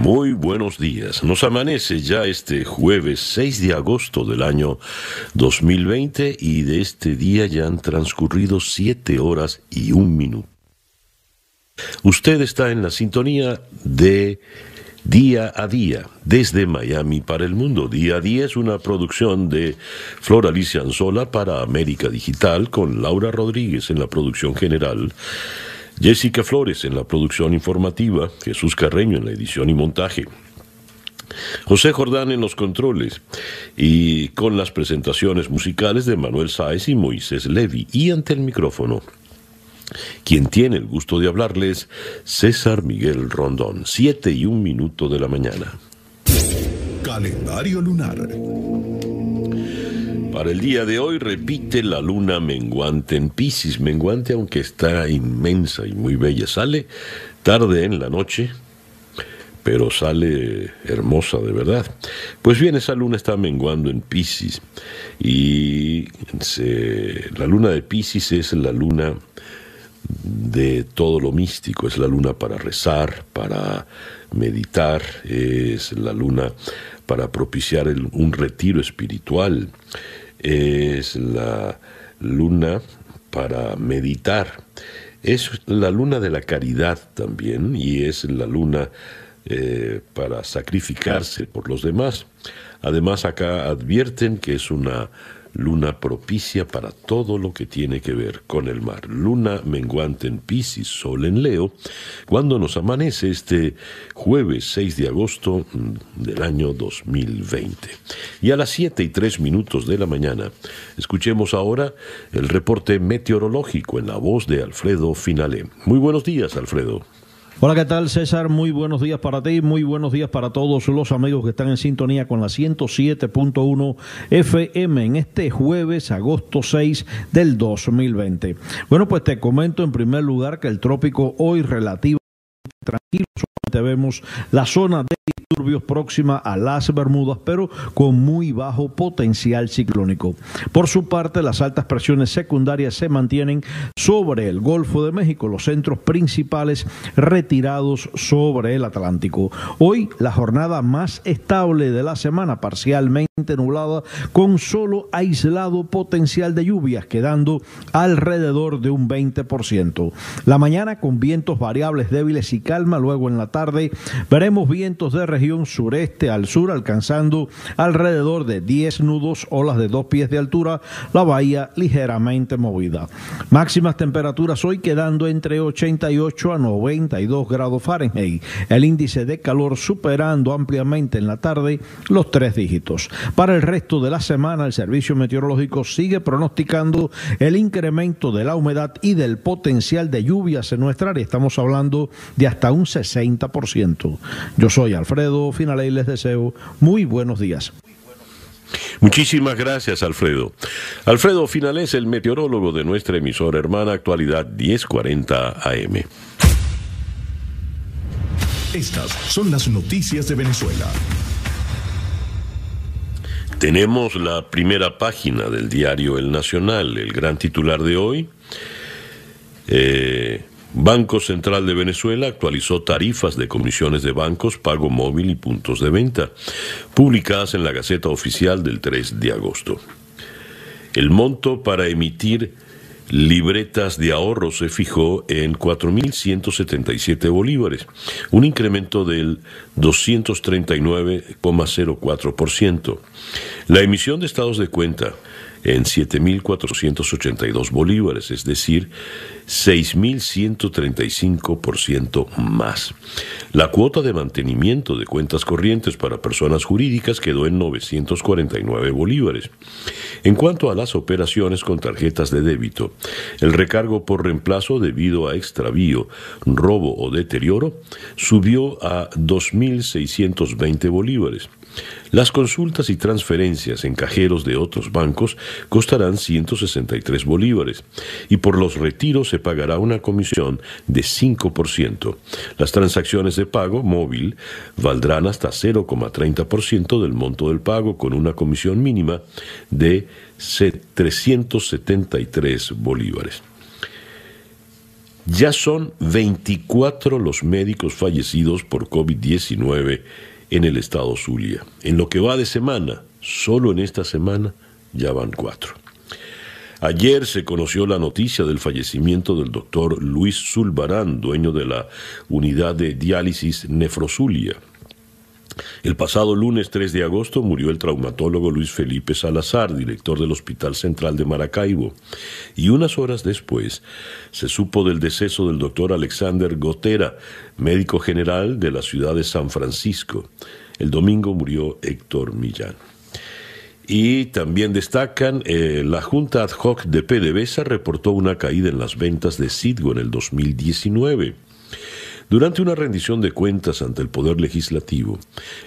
Muy buenos días. Nos amanece ya este jueves 6 de agosto del año 2020 y de este día ya han transcurrido 7 horas y un minuto. Usted está en la sintonía de Día a Día, desde Miami para el mundo. Día a Día es una producción de Flor Alicia Anzola para América Digital con Laura Rodríguez en la producción general. Jessica Flores en la producción informativa, Jesús Carreño en la edición y montaje. José Jordán en los controles y con las presentaciones musicales de Manuel Sáez y Moisés Levi y ante el micrófono. Quien tiene el gusto de hablarles, César Miguel Rondón, siete y un minuto de la mañana. Calendario lunar. Para el día de hoy repite la luna menguante en Pisces, menguante aunque está inmensa y muy bella, sale tarde en la noche, pero sale hermosa de verdad. Pues bien, esa luna está menguando en Pisces. Y la luna de Pisces es la luna de todo lo místico, es la luna para rezar, para meditar, es la luna para propiciar un retiro espiritual es la luna para meditar. Es la luna de la caridad también y es la luna eh, para sacrificarse por los demás. Además acá advierten que es una luna propicia para todo lo que tiene que ver con el mar. Luna menguante en Piscis, sol en Leo, cuando nos amanece este jueves 6 de agosto mm, del año 2020. Y a las 7 y 3 minutos de la mañana, escuchemos ahora el reporte meteorológico en la voz de Alfredo Finale. Muy buenos días, Alfredo. Hola, ¿qué tal César? Muy buenos días para ti, muy buenos días para todos los amigos que están en sintonía con la 107.1 FM en este jueves, agosto 6 del 2020. Bueno, pues te comento en primer lugar que el trópico hoy relativamente tranquilo, vemos la zona de disturbios próxima a las Bermudas, pero con muy bajo potencial ciclónico. Por su parte, las altas presiones secundarias se mantienen sobre el Golfo de México, los centros principales retirados sobre el Atlántico. Hoy, la jornada más estable de la semana, parcialmente nublada, con solo aislado potencial de lluvias, quedando alrededor de un 20%. La mañana con vientos variables débiles y calma, luego en la tarde veremos vientos de región sureste al sur, alcanzando alrededor de 10 nudos, olas de dos pies de altura, la bahía ligeramente movida. Máximas temperaturas hoy quedando entre 88 a 92 grados Fahrenheit. El índice de calor superando ampliamente en la tarde los tres dígitos. Para el resto de la semana, el Servicio Meteorológico sigue pronosticando el incremento de la humedad y del potencial de lluvias en nuestra área. Estamos hablando de hasta un 60%. Yo soy Alfredo Alfredo y les deseo muy buenos días. Muchísimas gracias, Alfredo. Alfredo Finales, el meteorólogo de nuestra emisora hermana Actualidad 1040 AM. Estas son las noticias de Venezuela. Tenemos la primera página del diario El Nacional, el gran titular de hoy. Eh, Banco Central de Venezuela actualizó tarifas de comisiones de bancos, pago móvil y puntos de venta, publicadas en la Gaceta Oficial del 3 de agosto. El monto para emitir libretas de ahorro se fijó en 4.177 bolívares, un incremento del 239,04%. La emisión de estados de cuenta en 7.482 bolívares, es decir, 6.135% más. La cuota de mantenimiento de cuentas corrientes para personas jurídicas quedó en 949 bolívares. En cuanto a las operaciones con tarjetas de débito, el recargo por reemplazo debido a extravío, robo o deterioro subió a 2.620 bolívares Las consultas y transferencias en cajeros de otros bancos costarán 163 bolívares y por los retiros se pagará una comisión de 5%. Las transacciones de pago móvil valdrán hasta 0,30% del monto del pago con una comisión mínima de 373 bolívares. Ya son 24 los médicos fallecidos por COVID-19 en el estado Zulia. En lo que va de semana, solo en esta semana, ya van cuatro. Ayer se conoció la noticia del fallecimiento del doctor Luis Zulbarán, dueño de la unidad de diálisis Nefrozulia. El pasado lunes 3 de agosto murió el traumatólogo Luis Felipe Salazar, director del Hospital Central de Maracaibo, y unas horas después se supo del deceso del doctor Alexander Gotera, médico general de la ciudad de San Francisco. El domingo murió Héctor Millán. Y también destacan, eh, la Junta Ad hoc de PDVSA reportó una caída en las ventas de Citgo en el 2019. Durante una rendición de cuentas ante el Poder Legislativo,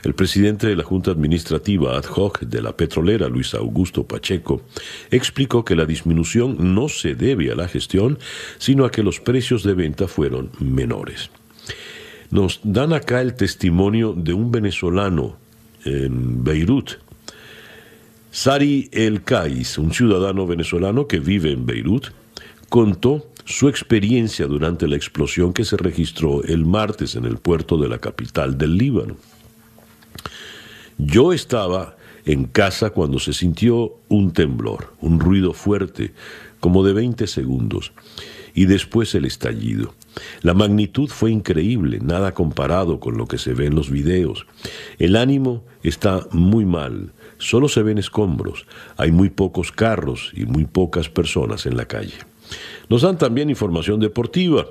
el presidente de la Junta Administrativa ad hoc de la petrolera, Luis Augusto Pacheco, explicó que la disminución no se debe a la gestión, sino a que los precios de venta fueron menores. Nos dan acá el testimonio de un venezolano en Beirut, Sari El Kais, un ciudadano venezolano que vive en Beirut, contó su experiencia durante la explosión que se registró el martes en el puerto de la capital del Líbano. Yo estaba en casa cuando se sintió un temblor, un ruido fuerte, como de 20 segundos, y después el estallido. La magnitud fue increíble, nada comparado con lo que se ve en los videos. El ánimo está muy mal, solo se ven escombros, hay muy pocos carros y muy pocas personas en la calle. Nos dan también información deportiva.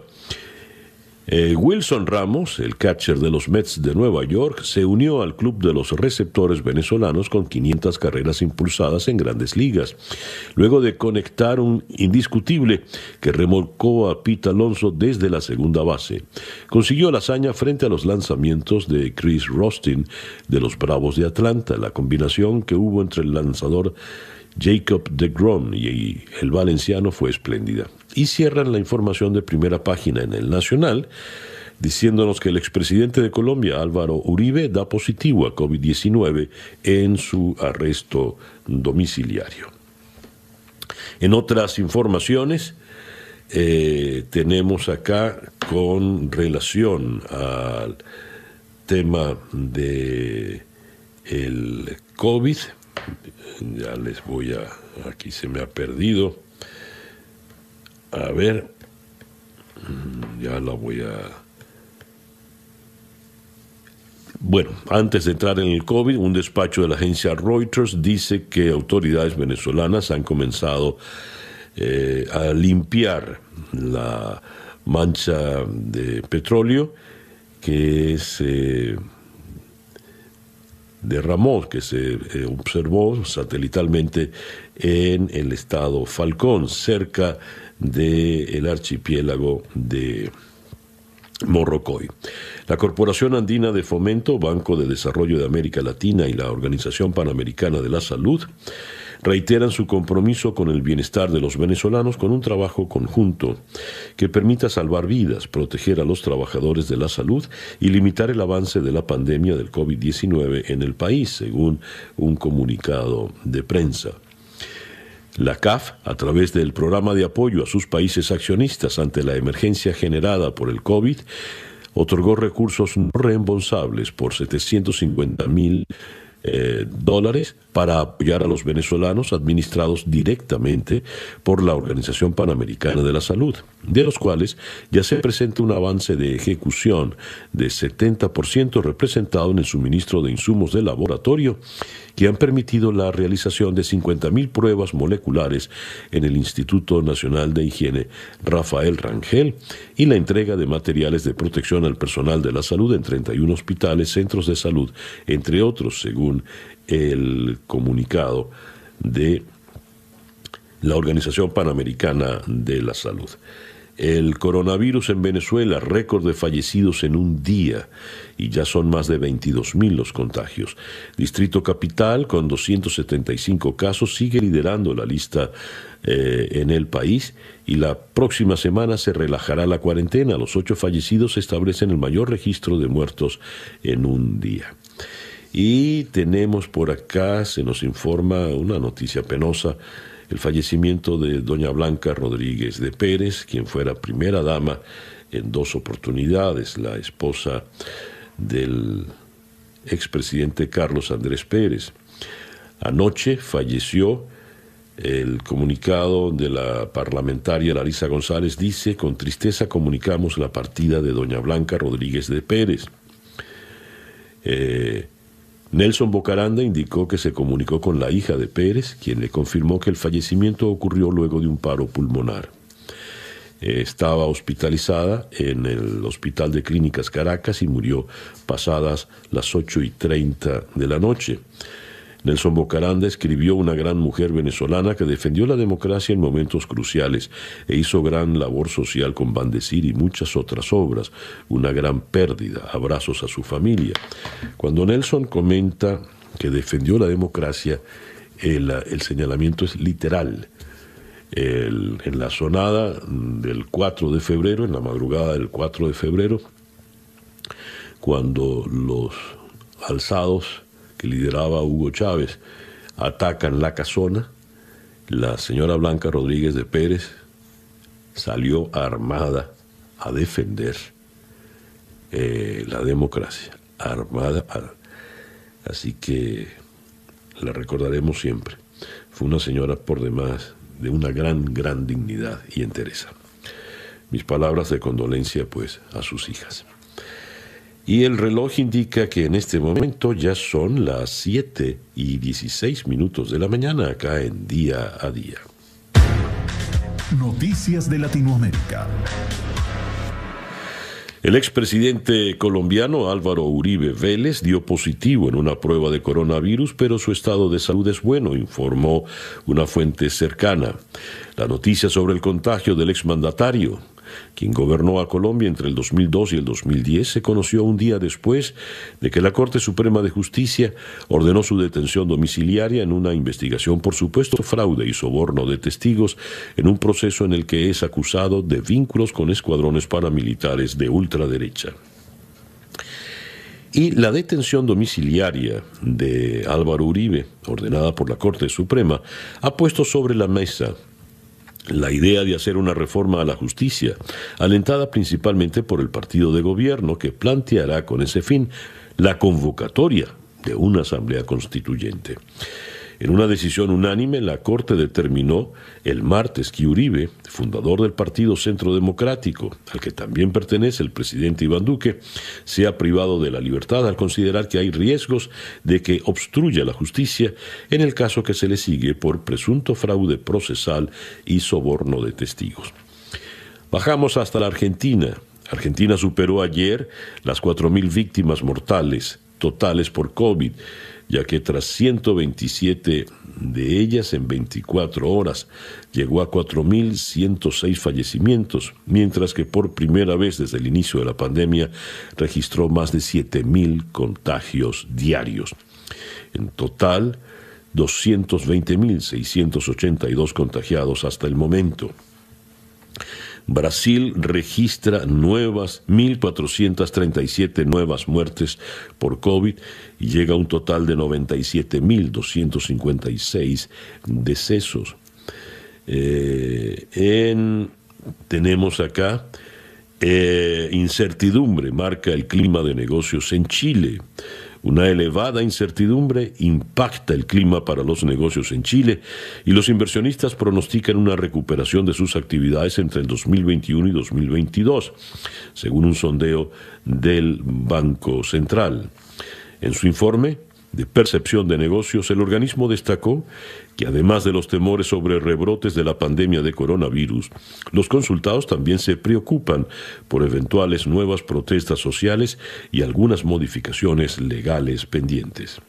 Eh, Wilson Ramos, el catcher de los Mets de Nueva York, se unió al club de los receptores venezolanos con 500 carreras impulsadas en grandes ligas, luego de conectar un indiscutible que remolcó a Pete Alonso desde la segunda base. Consiguió la hazaña frente a los lanzamientos de Chris Rostin de los Bravos de Atlanta, la combinación que hubo entre el lanzador Jacob de Grom y el valenciano fue espléndida. Y cierran la información de primera página en el Nacional diciéndonos que el expresidente de Colombia, Álvaro Uribe, da positivo a COVID-19 en su arresto domiciliario. En otras informaciones, eh, tenemos acá con relación al tema de el COVID, ya les voy a, aquí se me ha perdido, a ver, mm, ya la voy a... Bueno, antes de entrar en el COVID, un despacho de la agencia Reuters dice que autoridades venezolanas han comenzado eh, a limpiar la mancha de petróleo que se derramó, que se eh, observó satelitalmente en el estado Falcón, cerca del archipiélago de Morrocoy. La Corporación Andina de Fomento, Banco de Desarrollo de América Latina y la Organización Panamericana de la Salud reiteran su compromiso con el bienestar de los venezolanos con un trabajo conjunto que permita salvar vidas, proteger a los trabajadores de la salud y limitar el avance de la pandemia del COVID-19 en el país, según un comunicado de prensa. La CAF, a través del programa de apoyo a sus países accionistas ante la emergencia generada por el COVID, otorgó recursos no reembolsables por 750 mil eh, dólares para apoyar a los venezolanos administrados directamente por la Organización Panamericana de la Salud, de los cuales ya se presenta un avance de ejecución de 70% representado en el suministro de insumos de laboratorio que han permitido la realización de 50.000 pruebas moleculares en el Instituto Nacional de Higiene Rafael Rangel y la entrega de materiales de protección al personal de la salud en 31 hospitales, centros de salud, entre otros, según el comunicado de la Organización Panamericana de la Salud. El coronavirus en Venezuela, récord de fallecidos en un día y ya son más de 22 mil los contagios. Distrito Capital, con 275 casos, sigue liderando la lista eh, en el país y la próxima semana se relajará la cuarentena. Los ocho fallecidos establecen el mayor registro de muertos en un día. Y tenemos por acá, se nos informa una noticia penosa, el fallecimiento de doña Blanca Rodríguez de Pérez, quien fuera primera dama en dos oportunidades, la esposa del expresidente Carlos Andrés Pérez. Anoche falleció el comunicado de la parlamentaria Larisa González dice, con tristeza comunicamos la partida de doña Blanca Rodríguez de Pérez. Eh, Nelson Bocaranda indicó que se comunicó con la hija de Pérez, quien le confirmó que el fallecimiento ocurrió luego de un paro pulmonar. Estaba hospitalizada en el Hospital de Clínicas Caracas y murió pasadas las 8 y 30 de la noche. Nelson Bocaranda escribió una gran mujer venezolana que defendió la democracia en momentos cruciales e hizo gran labor social con Bandecir y muchas otras obras. Una gran pérdida. Abrazos a su familia. Cuando Nelson comenta que defendió la democracia, el, señalamiento es literal. en la sonada del 4 de febrero, en la madrugada del 4 de febrero, cuando los alzados lideraba Hugo Chávez, atacan la casona, la señora Blanca Rodríguez de Pérez salió armada a defender eh, la democracia, armada. así que la recordaremos siempre. Fue una señora por demás de una gran, gran dignidad y entereza. Mis palabras de condolencia pues a sus hijas. Y el reloj indica que en este momento ya son las 7 y 16 minutos de la mañana acá en día a día. Noticias de Latinoamérica. El expresidente colombiano Álvaro Uribe Vélez dio positivo en una prueba de coronavirus, pero su estado de salud es bueno, informó una fuente cercana. La noticia sobre el contagio del exmandatario quien gobernó a Colombia entre el 2002 y el 2010, se conoció un día después de que la Corte Suprema de Justicia ordenó su detención domiciliaria en una investigación por supuesto fraude y soborno de testigos en un proceso en el que es acusado de vínculos con escuadrones paramilitares de ultraderecha. Y la detención domiciliaria de Álvaro Uribe, ordenada por la Corte Suprema, ha puesto sobre la mesa la idea de hacer una reforma a la justicia, alentada principalmente por el partido de gobierno que planteará con ese fin la convocatoria de una asamblea constituyente. En una decisión unánime, la Corte determinó el martes que Uribe, fundador del Partido Centro Democrático, al que también pertenece el presidente Iván Duque, sea privado de la libertad al considerar que hay riesgos de que obstruya la justicia en el caso que se le sigue por presunto fraude procesal y soborno de testigos. Bajamos hasta la Argentina. Argentina superó ayer las 4.000 víctimas mortales totales por COVID ya que tras 127 de ellas en 24 horas llegó a 4.106 fallecimientos, mientras que por primera vez desde el inicio de la pandemia registró más de 7.000 contagios diarios. En total, 220.682 contagiados hasta el momento. Brasil registra nuevas 1.437 nuevas muertes por COVID y llega a un total de 97.256 decesos. Eh, tenemos acá eh, incertidumbre, marca el clima de negocios en Chile. Una elevada incertidumbre impacta el clima para los negocios en Chile y los inversionistas pronostican una recuperación de sus actividades entre el 2021 y 2022, según un sondeo del Banco Central. En su informe, de percepción de negocios, el organismo destacó que además de los temores sobre rebrotes de la pandemia de coronavirus, los consultados también se preocupan por eventuales nuevas protestas sociales y algunas modificaciones legales pendientes.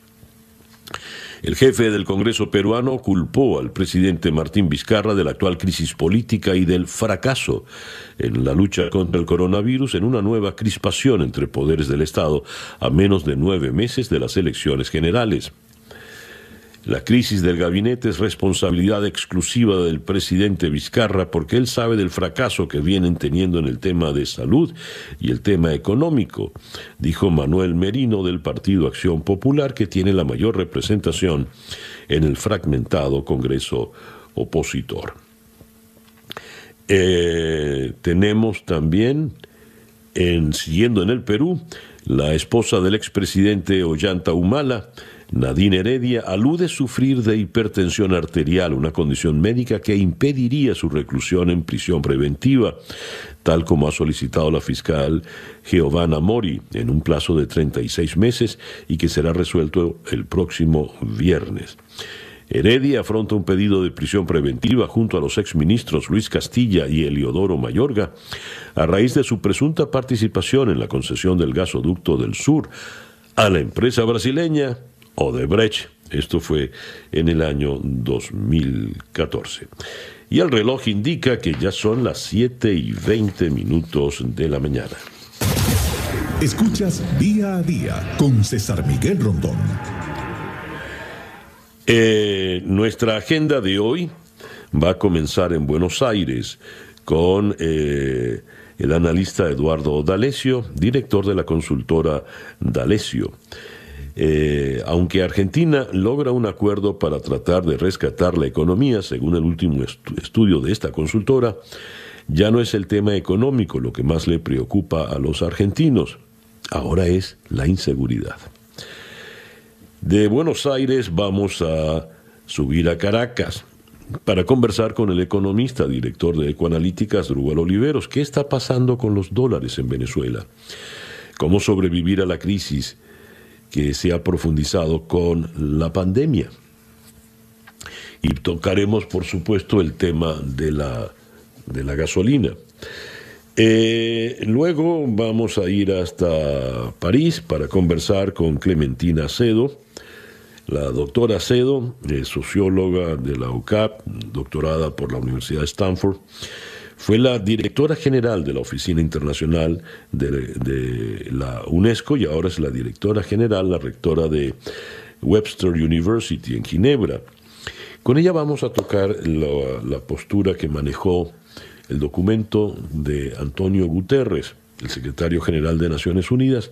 El jefe del Congreso peruano culpó al presidente Martín Vizcarra de la actual crisis política y del fracaso en la lucha contra el coronavirus en una nueva crispación entre poderes del Estado a menos de nueve meses de las elecciones generales. La crisis del gabinete es responsabilidad exclusiva del presidente Vizcarra porque él sabe del fracaso que vienen teniendo en el tema de salud y el tema económico, dijo Manuel Merino del Partido Acción Popular que tiene la mayor representación en el fragmentado Congreso opositor. Eh, tenemos también, en, siguiendo en el Perú, la esposa del expresidente Ollanta Humala, Nadine Heredia alude sufrir de hipertensión arterial, una condición médica que impediría su reclusión en prisión preventiva, tal como ha solicitado la fiscal Giovanna Mori en un plazo de 36 meses y que será resuelto el próximo viernes. Heredia afronta un pedido de prisión preventiva junto a los exministros Luis Castilla y Eliodoro Mayorga a raíz de su presunta participación en la concesión del gasoducto del sur a la empresa brasileña Odebrecht. Esto fue en el año 2014. Y el reloj indica que ya son las 7 y 20 minutos de la mañana. Escuchas día a día con César Miguel Rondón. Eh, nuestra agenda de hoy va a comenzar en Buenos Aires con eh, el analista Eduardo D'Alessio, director de la consultora D'Alessio. Eh, aunque Argentina logra un acuerdo para tratar de rescatar la economía, según el último estudio de esta consultora, ya no es el tema económico lo que más le preocupa a los argentinos, ahora es la inseguridad. De Buenos Aires vamos a subir a Caracas para conversar con el economista, director de Ecoanalíticas, Drubal Oliveros. ¿Qué está pasando con los dólares en Venezuela? ¿Cómo sobrevivir a la crisis? Que se ha profundizado con la pandemia. Y tocaremos, por supuesto, el tema de la, de la gasolina. Eh, luego vamos a ir hasta París para conversar con Clementina Cedo. La doctora Cedo, socióloga de la UCAP, doctorada por la Universidad de Stanford, fue la directora general de la Oficina Internacional de, la UNESCO y ahora es la directora general, la rectora de Webster University en Ginebra. Con ella vamos a tocar la, postura que manejó el documento de Antonio Guterres, el secretario general de Naciones Unidas,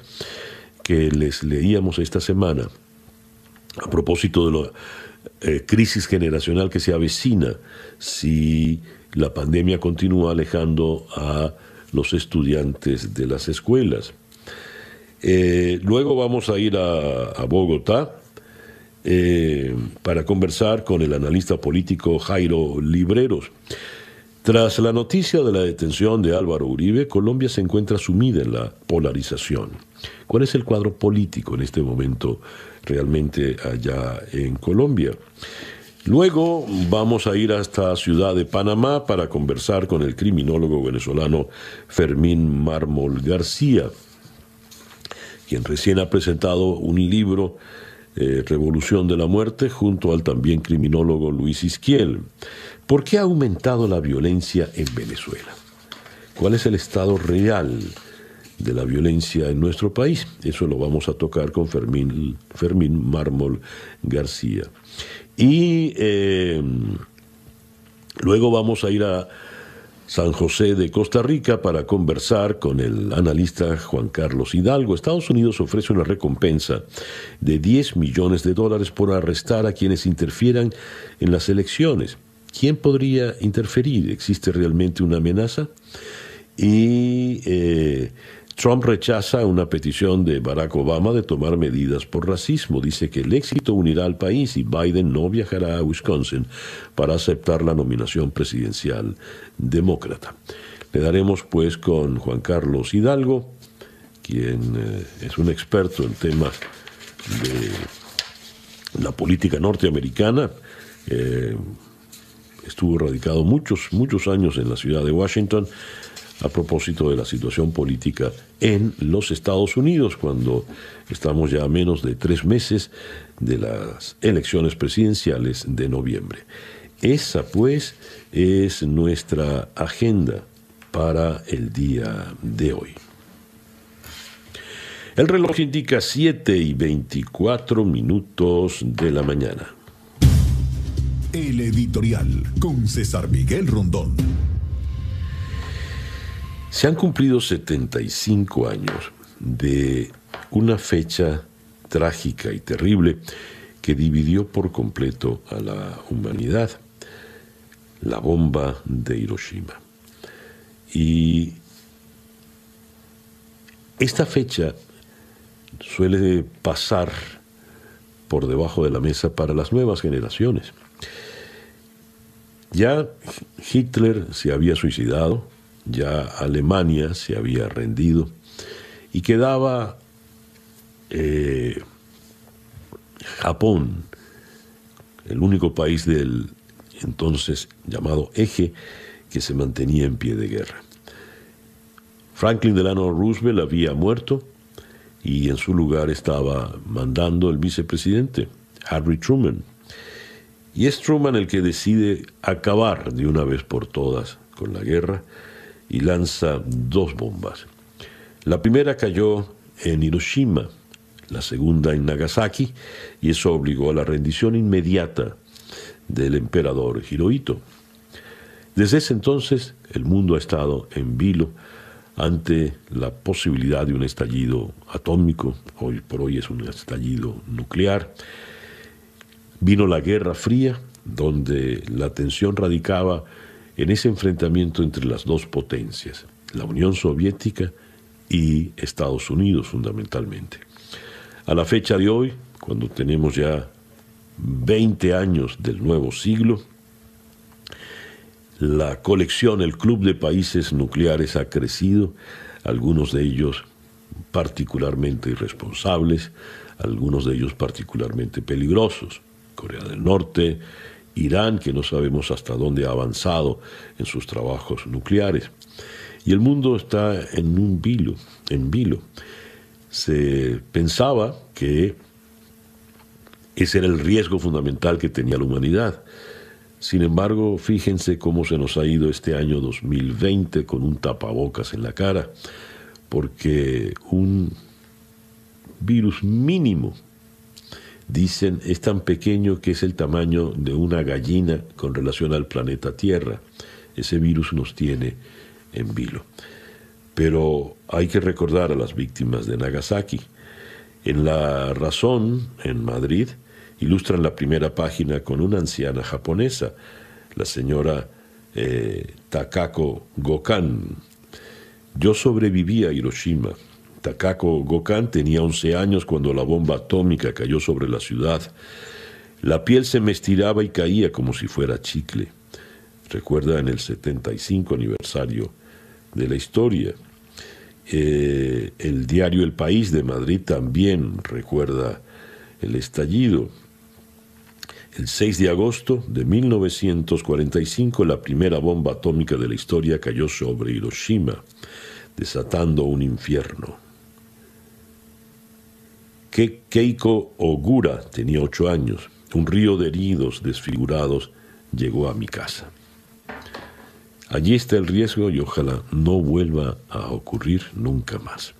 que les leíamos esta semana a propósito de la eh, crisis generacional que se avecina si la pandemia continúa alejando a los estudiantes de las escuelas. Eh, luego vamos a ir a, Bogotá eh, para conversar con el analista político Jairo Libreros. Tras la noticia de la detención de Álvaro Uribe, Colombia se encuentra sumida en la polarización. ¿Cuál es el cuadro político en este momento realmente allá en Colombia? Luego vamos a ir hasta Ciudad de Panamá para conversar con el criminólogo venezolano Fermín Mármol García, quien recién ha presentado un libro, eh, Revolución de la Muerte, junto al también criminólogo Luis Isquiel. ¿Por qué ha aumentado la violencia en Venezuela? ¿Cuál es el estado real de la violencia en nuestro país? Eso lo vamos a tocar con Fermín, Fermín Mármol García. Y eh, luego vamos a ir a San José de Costa Rica para conversar con el analista Juan Carlos Hidalgo. Estados Unidos ofrece una recompensa de 10 millones de dólares por arrestar a quienes interfieran en las elecciones. ¿Quién podría interferir? ¿Existe realmente una amenaza? Y eh, Trump rechaza una petición de Barack Obama de tomar medidas por racismo. Dice que el éxito unirá al país y Biden no viajará a Wisconsin para aceptar la nominación presidencial demócrata. Le daremos pues con Juan Carlos Hidalgo, quien eh, es un experto en temas de la política norteamericana. Eh, estuvo radicado muchos, muchos años en la ciudad de Washington a propósito de la situación política en los Estados Unidos, cuando estamos ya a menos de tres meses de las elecciones presidenciales de noviembre. Esa, pues, es nuestra agenda para el día de hoy. El reloj indica 7 y 24 minutos de la mañana. El editorial con César Miguel Rondón. Se han cumplido 75 años de una fecha trágica y terrible que dividió por completo a la humanidad, la bomba de Hiroshima. Y esta fecha suele pasar por debajo de la mesa para las nuevas generaciones. Ya Hitler se había suicidado, ya Alemania se había rendido y quedaba eh, Japón, el único país del entonces llamado eje que se mantenía en pie de guerra. Franklin Delano Roosevelt había muerto y en su lugar estaba mandando el vicepresidente, Harry Truman. Y es Truman el que decide acabar de una vez por todas con la guerra y lanza dos bombas. La primera cayó en Hiroshima, la segunda en Nagasaki, y eso obligó a la rendición inmediata del emperador Hirohito. Desde ese entonces el mundo ha estado en vilo ante la posibilidad de un estallido atómico, hoy por hoy es un estallido nuclear. Vino la Guerra Fría, donde la tensión radicaba en ese enfrentamiento entre las dos potencias, la Unión Soviética y Estados Unidos fundamentalmente. A la fecha de hoy, cuando tenemos ya 20 años del nuevo siglo, la colección, el club de países nucleares ha crecido, algunos de ellos particularmente irresponsables, algunos de ellos particularmente peligrosos. Corea del Norte, Irán, que no sabemos hasta dónde ha avanzado en sus trabajos nucleares. Y el mundo está en un vilo, en vilo. Se pensaba que ese era el riesgo fundamental que tenía la humanidad. Sin embargo, fíjense cómo se nos ha ido este año 2020 con un tapabocas en la cara, porque un virus mínimo, dicen, es tan pequeño que es el tamaño de una gallina con relación al planeta Tierra. Ese virus nos tiene en vilo. Pero hay que recordar a las víctimas de Nagasaki. En La Razón, en Madrid, ilustran la primera página con una anciana japonesa, la señora eh, Takako Gokan. Yo sobreviví a Hiroshima. Takako Gokan tenía 11 años cuando la bomba atómica cayó sobre la ciudad. La piel se me estiraba y caía como si fuera chicle. Recuerda en el 75 aniversario de la historia. Eh, el diario El País de Madrid también recuerda el estallido. El 6 de agosto de 1945, la primera bomba atómica de la historia cayó sobre Hiroshima, desatando un infierno. Keiko Ogura tenía ocho años. Un río de heridos desfigurados llegó a mi casa. Allí está el riesgo y ojalá no vuelva a ocurrir nunca más.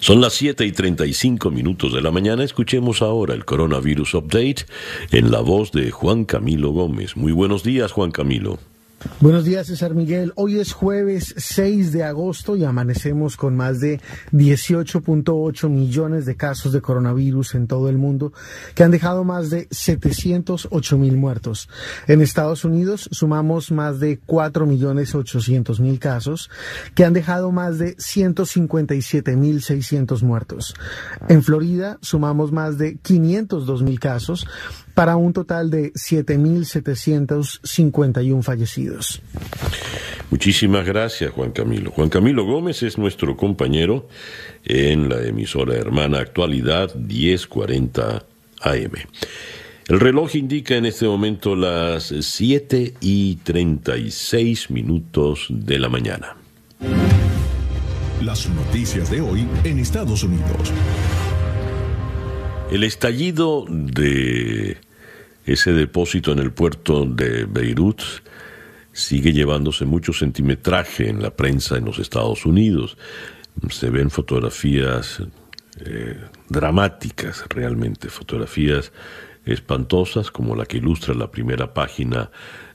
Son las 7 y 35 minutos de la mañana. Escuchemos ahora el Coronavirus Update en la voz de Juan Camilo Gómez. Muy buenos días, Juan Camilo. Buenos días, César Miguel. Hoy es jueves 6 de agosto y amanecemos con más de 18.8 millones de casos de coronavirus en todo el mundo, que han dejado más de 708 mil muertos. En Estados Unidos sumamos más de 4 millones 800 mil casos, que han dejado más de 157 mil 600 muertos. En Florida sumamos más de 502 mil casos, para un total de 7.751 fallecidos. Muchísimas gracias, Juan Camilo. Juan Camilo Gómez es nuestro compañero en la emisora hermana Actualidad 1040 AM. El reloj indica en este momento las 7 y 36 minutos de la mañana. Las noticias de hoy en Estados Unidos. El estallido de ese depósito en el puerto de Beirut sigue llevándose mucho centimetraje en la prensa en los Estados Unidos. Se ven fotografías eh, dramáticas realmente, fotografías espantosas como la que ilustra la primera página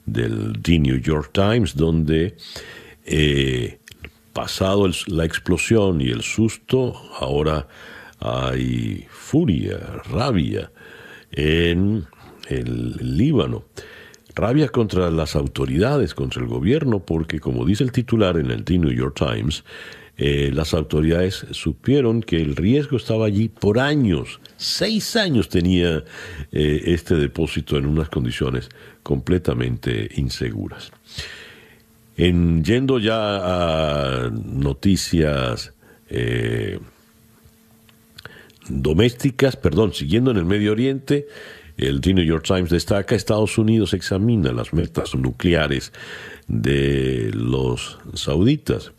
del The New York Times, donde eh, pasado la explosión y el susto, ahora hay furia, rabia en el Líbano. Rabia contra las autoridades, contra el gobierno, porque como dice el titular en el The New York Times, eh, las autoridades supieron que el riesgo estaba allí por años. Seis años tenía eh, este depósito en unas condiciones completamente inseguras. En, yendo ya a noticias eh, domésticas, perdón, siguiendo en el Medio Oriente, el New York Times destaca Estados Unidos examina las metas nucleares de los sauditas,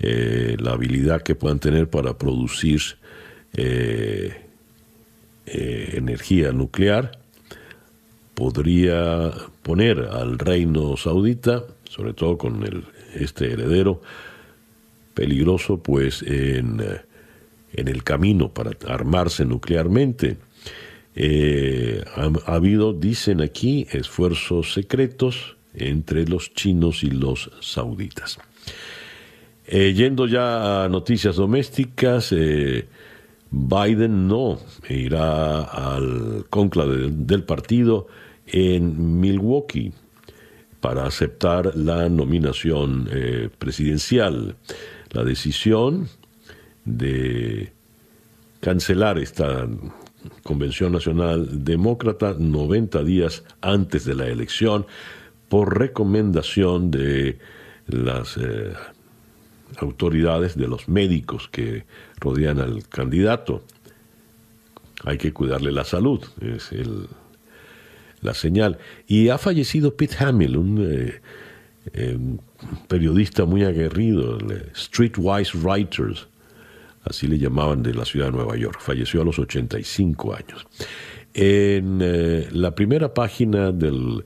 eh, la habilidad que puedan tener para producir eh, eh, energía nuclear podría poner al reino saudita, sobre todo con este heredero peligroso, pues en el camino para armarse nuclearmente. Eh, ha, habido, dicen aquí, esfuerzos secretos entre los chinos y los sauditas. Eh, yendo ya a noticias domésticas, eh, Biden no irá al conclave del partido en Milwaukee para aceptar la nominación presidencial. La decisión de cancelar esta Convención Nacional Demócrata 90 días antes de la elección por recomendación de las eh, autoridades, de los médicos que rodean al candidato. Hay que cuidarle la salud, es la señal. Y ha fallecido Pete Hamill, un eh, eh, periodista muy aguerrido, Streetwise Writers, así le llamaban de la ciudad de Nueva York. Falleció a los 85 años. En eh, la primera página del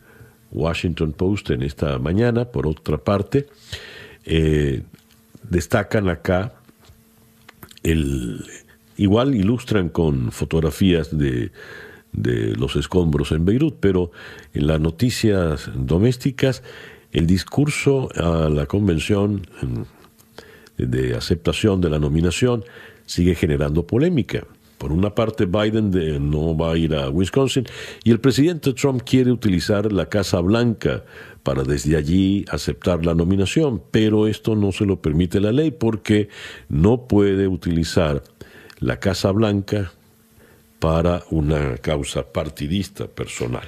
Washington Post en esta mañana, por otra parte, eh, destacan acá el igual ilustran con fotografías de, de, los escombros en Beirut, pero en las noticias domésticas el discurso a la convención de aceptación de la nominación sigue generando polémica. Por una parte, Biden no va a ir a Wisconsin y el presidente Trump quiere utilizar la Casa Blanca para desde allí aceptar la nominación, pero esto no se lo permite la ley porque no puede utilizar la Casa Blanca para una causa partidista personal.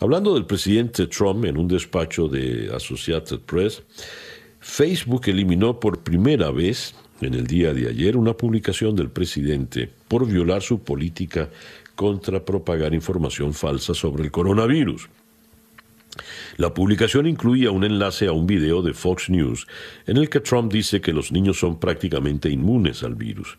Hablando del presidente Trump en un despacho de Associated Press, Facebook eliminó por primera vez en el día de ayer una publicación del presidente por violar su política contra propagar información falsa sobre el coronavirus. La publicación incluía un enlace a un video de Fox News en el que Trump dice que los niños son prácticamente inmunes al virus.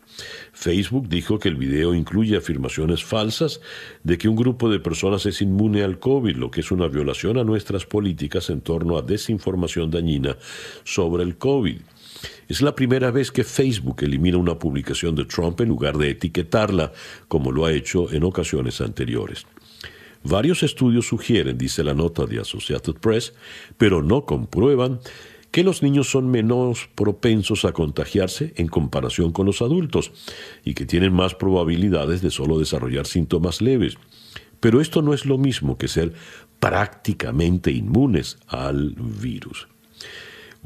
Facebook dijo que el video incluye afirmaciones falsas de que un grupo de personas es inmune al COVID, lo que es una violación a nuestras políticas en torno a desinformación dañina sobre el COVID. Es la primera vez que Facebook elimina una publicación de Trump en lugar de etiquetarla, como lo ha hecho en ocasiones anteriores. Varios estudios sugieren, dice la nota de Associated Press, pero no comprueban que los niños son menos propensos a contagiarse en comparación con los adultos y que tienen más probabilidades de solo desarrollar síntomas leves. Pero esto no es lo mismo que ser prácticamente inmunes al virus.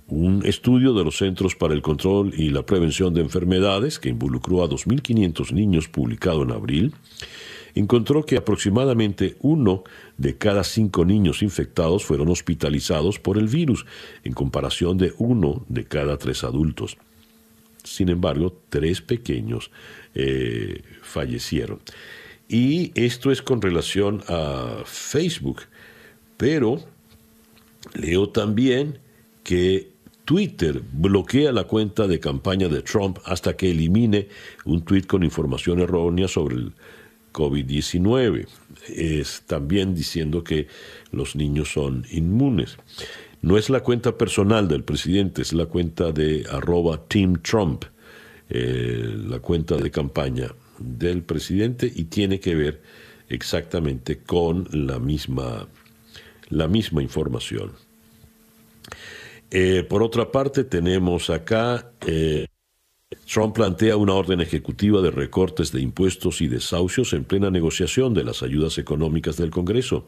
Un estudio de los Centros para el Control y la Prevención de Enfermedades, que involucró a 2.500 niños publicado en abril, encontró que aproximadamente uno de cada cinco niños infectados fueron hospitalizados por el virus, en comparación de uno de cada tres adultos. Sin embargo, tres pequeños eh, fallecieron. Y esto es con relación a Facebook. Pero leo también que Twitter bloquea la cuenta de campaña de Trump hasta que elimine un tweet con información errónea sobre el COVID-19. Es también diciendo que los niños son inmunes. No es la cuenta personal del presidente, es la cuenta de arroba Team Trump, eh, la cuenta de campaña del presidente y tiene que ver exactamente con la misma, la misma información. Eh, por otra parte, tenemos acá, eh, Trump plantea una orden ejecutiva de recortes de impuestos y desahucios en plena negociación de las ayudas económicas del Congreso.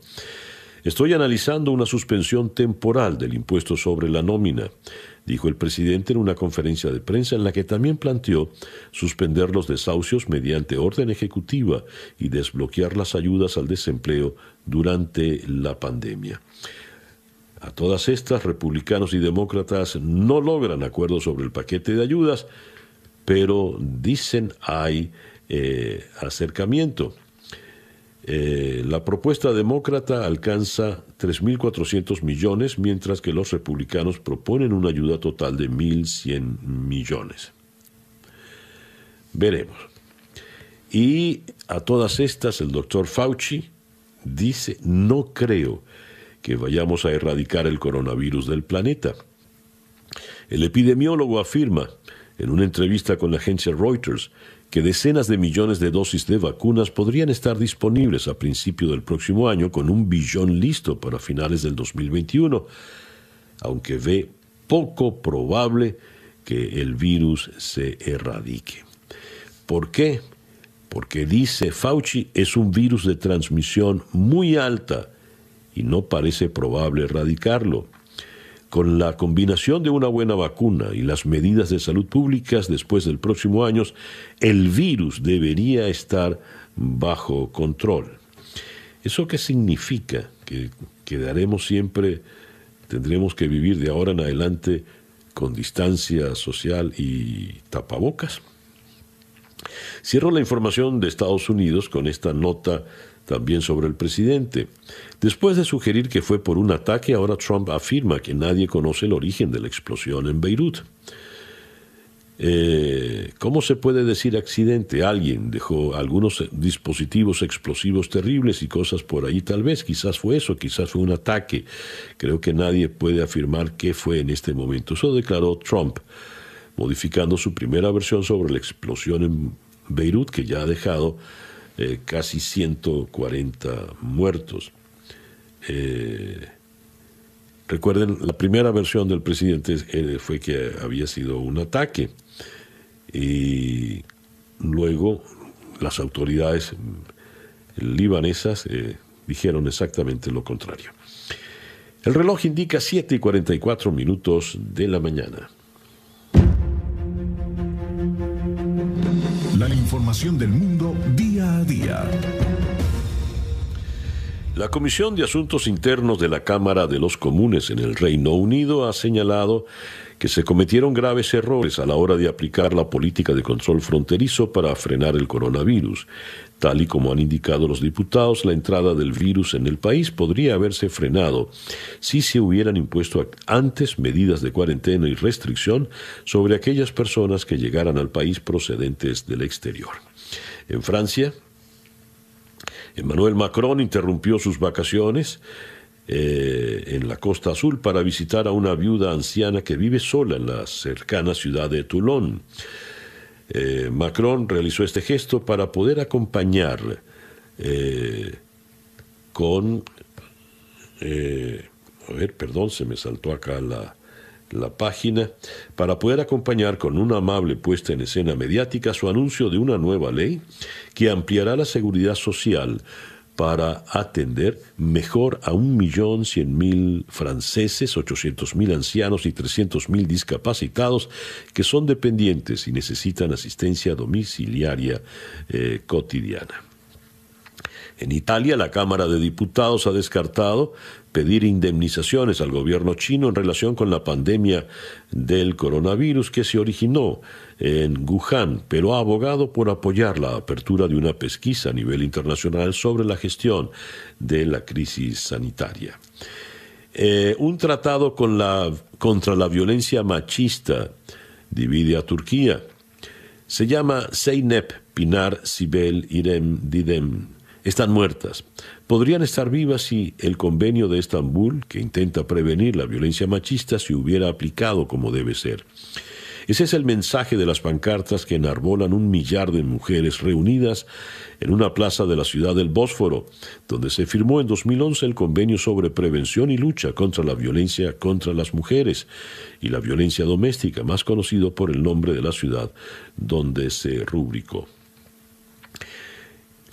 Estoy analizando una suspensión temporal del impuesto sobre la nómina, dijo el presidente en una conferencia de prensa en la que también planteó suspender los desahucios mediante orden ejecutiva y desbloquear las ayudas al desempleo durante la pandemia. A todas estas, republicanos y demócratas no logran acuerdo sobre el paquete de ayudas, pero dicen hay eh, acercamiento. Eh, la propuesta demócrata alcanza 3.400 millones, mientras que los republicanos proponen una ayuda total de 1.100 millones. Veremos. Y a todas estas, el doctor Fauci dice, no creo que vayamos a erradicar el coronavirus del planeta. El epidemiólogo afirma en una entrevista con la agencia Reuters que decenas de millones de dosis de vacunas podrían estar disponibles a principio del próximo año con un billón listo para finales del 2021, aunque ve poco probable que el virus se erradique. ¿Por qué? Porque dice Fauci es un virus de transmisión muy alta y no parece probable erradicarlo. Con la combinación de una buena vacuna y las medidas de salud públicas después del próximo año, el virus debería estar bajo control. ¿Eso qué significa? Que quedaremos siempre, tendremos que vivir de ahora en adelante con distancia social y tapabocas. Cierro la información de Estados Unidos con esta nota también sobre el presidente. Después de sugerir que fue por un ataque, ahora Trump afirma que nadie conoce el origen de la explosión en Beirut. Eh, ¿Cómo se puede decir accidente? Alguien dejó algunos dispositivos explosivos terribles y cosas por ahí, tal vez, quizás fue eso, quizás fue un ataque. Creo que nadie puede afirmar qué fue en este momento. Eso declaró Trump, modificando su primera versión sobre la explosión en Beirut, que ya ha dejado eh, casi 140 muertos. Eh, recuerden, la primera versión del presidente eh, fue que había sido un ataque y luego las autoridades libanesas dijeron exactamente lo contrario. El reloj indica 7 y 44 minutos de la mañana. La información del mundo día. La Comisión de Asuntos Internos de la Cámara de los Comunes en el Reino Unido ha señalado que se cometieron graves errores a la hora de aplicar la política de control fronterizo para frenar el coronavirus. Tal y como han indicado los diputados, la entrada del virus en el país podría haberse frenado si se hubieran impuesto antes medidas de cuarentena y restricción sobre aquellas personas que llegaran al país procedentes del exterior. En Francia, Emmanuel Macron interrumpió sus vacaciones eh, en la Costa Azul para visitar a una viuda anciana que vive sola en la cercana ciudad de Toulon. Eh, Macron realizó este gesto para poder acompañar eh, con... a ver, perdón, se me saltó acá la, la página para poder acompañar con una amable puesta en escena mediática su anuncio de una nueva ley que ampliará la seguridad social para atender mejor a un millón cien mil franceses, ochocientos mil ancianos y trescientos mil discapacitados que son dependientes y necesitan asistencia domiciliaria eh, cotidiana. En Italia, la Cámara de Diputados ha descartado pedir indemnizaciones al gobierno chino en relación con la pandemia del coronavirus que se originó en Wuhan, pero ha abogado por apoyar la apertura de una pesquisa a nivel internacional sobre la gestión de la crisis sanitaria. Eh, un tratado contra la violencia machista divide a Turquía. Se llama Zeynep, Pinar, Sibel, Irem, Didem. Están muertas. Podrían estar vivas si el convenio de Estambul, que intenta prevenir la violencia machista, se hubiera aplicado como debe ser. Ese es el mensaje de las pancartas que enarbolan un millar de mujeres reunidas en una plaza de la ciudad del Bósforo, donde se firmó en 2011 el convenio sobre prevención y lucha contra la violencia contra las mujeres y la violencia doméstica, más conocido por el nombre de la ciudad donde se rubricó.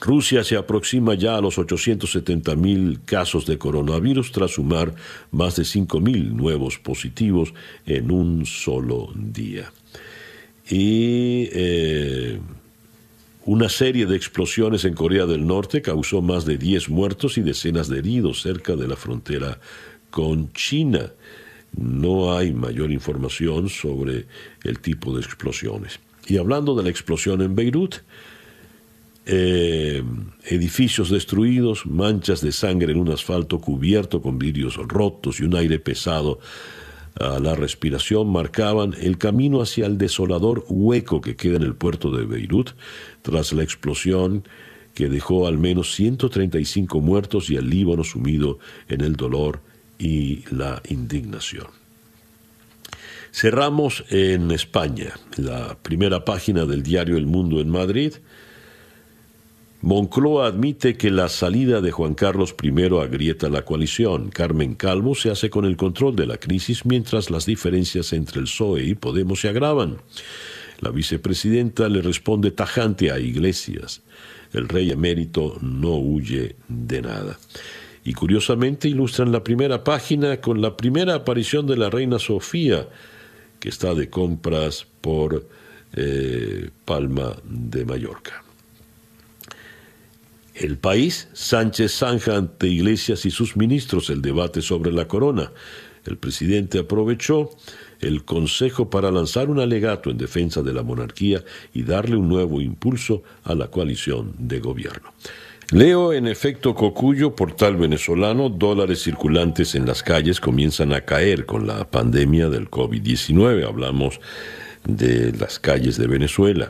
Rusia se aproxima ya a los 870 mil casos de coronavirus tras sumar más de 5 mil nuevos positivos en un solo día. Y eh, una serie de explosiones en Corea del Norte causó más de 10 muertos y decenas de heridos cerca de la frontera con China. No hay mayor información sobre el tipo de explosiones. Y hablando de la explosión en Beirut, eh, edificios destruidos, manchas de sangre en un asfalto cubierto con vidrios rotos y un aire pesado a la respiración marcaban el camino hacia el desolador hueco que queda en el puerto de Beirut tras la explosión que dejó al menos 135 muertos y el Líbano sumido en el dolor y la indignación. Cerramos en España, la primera página del diario El Mundo en Madrid Moncloa admite que la salida de Juan Carlos I agrieta la coalición. Carmen Calvo se hace con el control de la crisis mientras las diferencias entre el PSOE y Podemos se agravan. La vicepresidenta le responde tajante a Iglesias. El rey emérito no huye de nada. Y curiosamente ilustran la primera página con la primera aparición de la reina Sofía, que está de compras por eh, Palma de Mallorca. El país, Sánchez zanja ante Iglesias y sus ministros el debate sobre la corona. El presidente aprovechó el Consejo para lanzar un alegato en defensa de la monarquía y darle un nuevo impulso a la coalición de gobierno. Leo en efecto Cocuyo, portal venezolano, dólares circulantes en las calles comienzan a caer con la pandemia del COVID-19. Hablamos de las calles de Venezuela.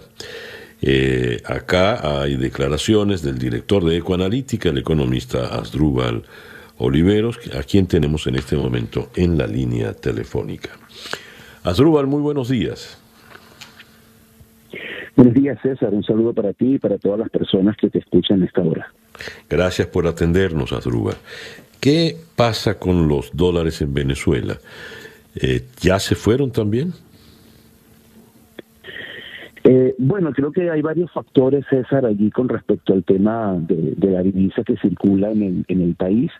Eh, acá hay declaraciones del director de Ecoanalítica, el economista Asdrúbal Oliveros, a quien tenemos en este momento en la línea telefónica. Asdrúbal, muy buenos días. Buenos días, César. Un saludo para ti y para todas las personas que te escuchan a esta hora. Gracias por atendernos, Asdrúbal. ¿Qué pasa con los dólares en Venezuela? Eh, ¿Ya se fueron también? Eh, bueno, creo que hay varios factores, César, allí con respecto al tema de, la divisa que circula en el, en el país.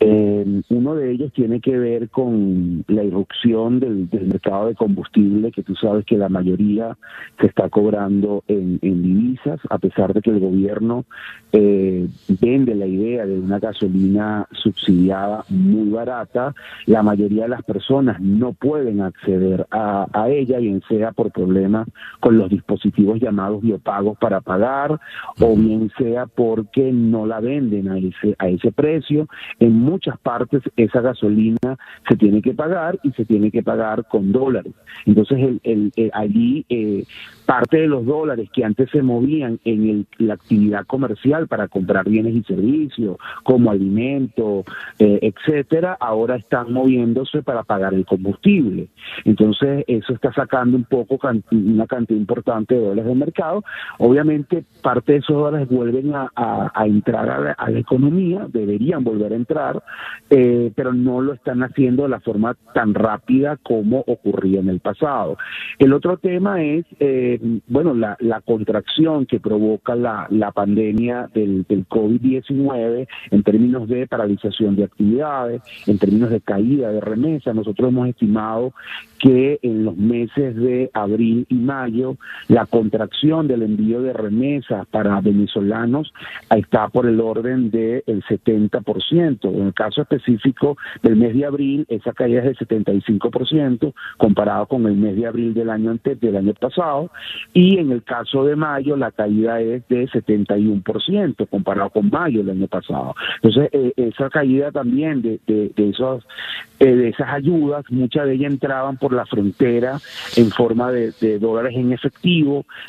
Eh, uno de ellos tiene que ver con la irrupción del, mercado de combustible, que tú sabes que la mayoría se está cobrando en, divisas, a pesar de que el gobierno eh, vende la idea de una gasolina subsidiada muy barata, la mayoría de las personas no pueden acceder a, a ella, bien sea por problemas con los dispositivos llamados biopagos para pagar, o bien sea porque no la venden a ese, a ese precio. En muchas partes esa gasolina se tiene que pagar y se tiene que pagar con dólares. Entonces el, allí eh, parte de los dólares que antes se movían en el, la actividad comercial para comprar bienes y servicios como alimento, eh, etcétera, ahora están moviéndose para pagar el combustible. Entonces eso está sacando un poco una cantidad importante de dólares del mercado. Obviamente parte de esos dólares vuelven a, entrar a la, economía, deberían volver a entrar, eh, pero no lo están haciendo de la forma tan rápida como ocurría en el pasado. El otro tema es eh, bueno, la, contracción que provoca la, pandemia del, del COVID-19 en términos de paralización de actividades, en términos de caída de remesas. Nosotros hemos estimado que en los meses de abril y mayo la contracción del envío de remesas para venezolanos está por el orden del 70%. En el caso específico del mes de abril, esa caída es del 75% comparado con el mes de abril del año antes, del año pasado, y en el caso de mayo la caída es de 71% comparado con mayo del año pasado. Entonces, eh, esa caída también de, de, esos, eh, de esas ayudas, muchas de ellas entraban por la frontera en forma de, dólares en efectivo,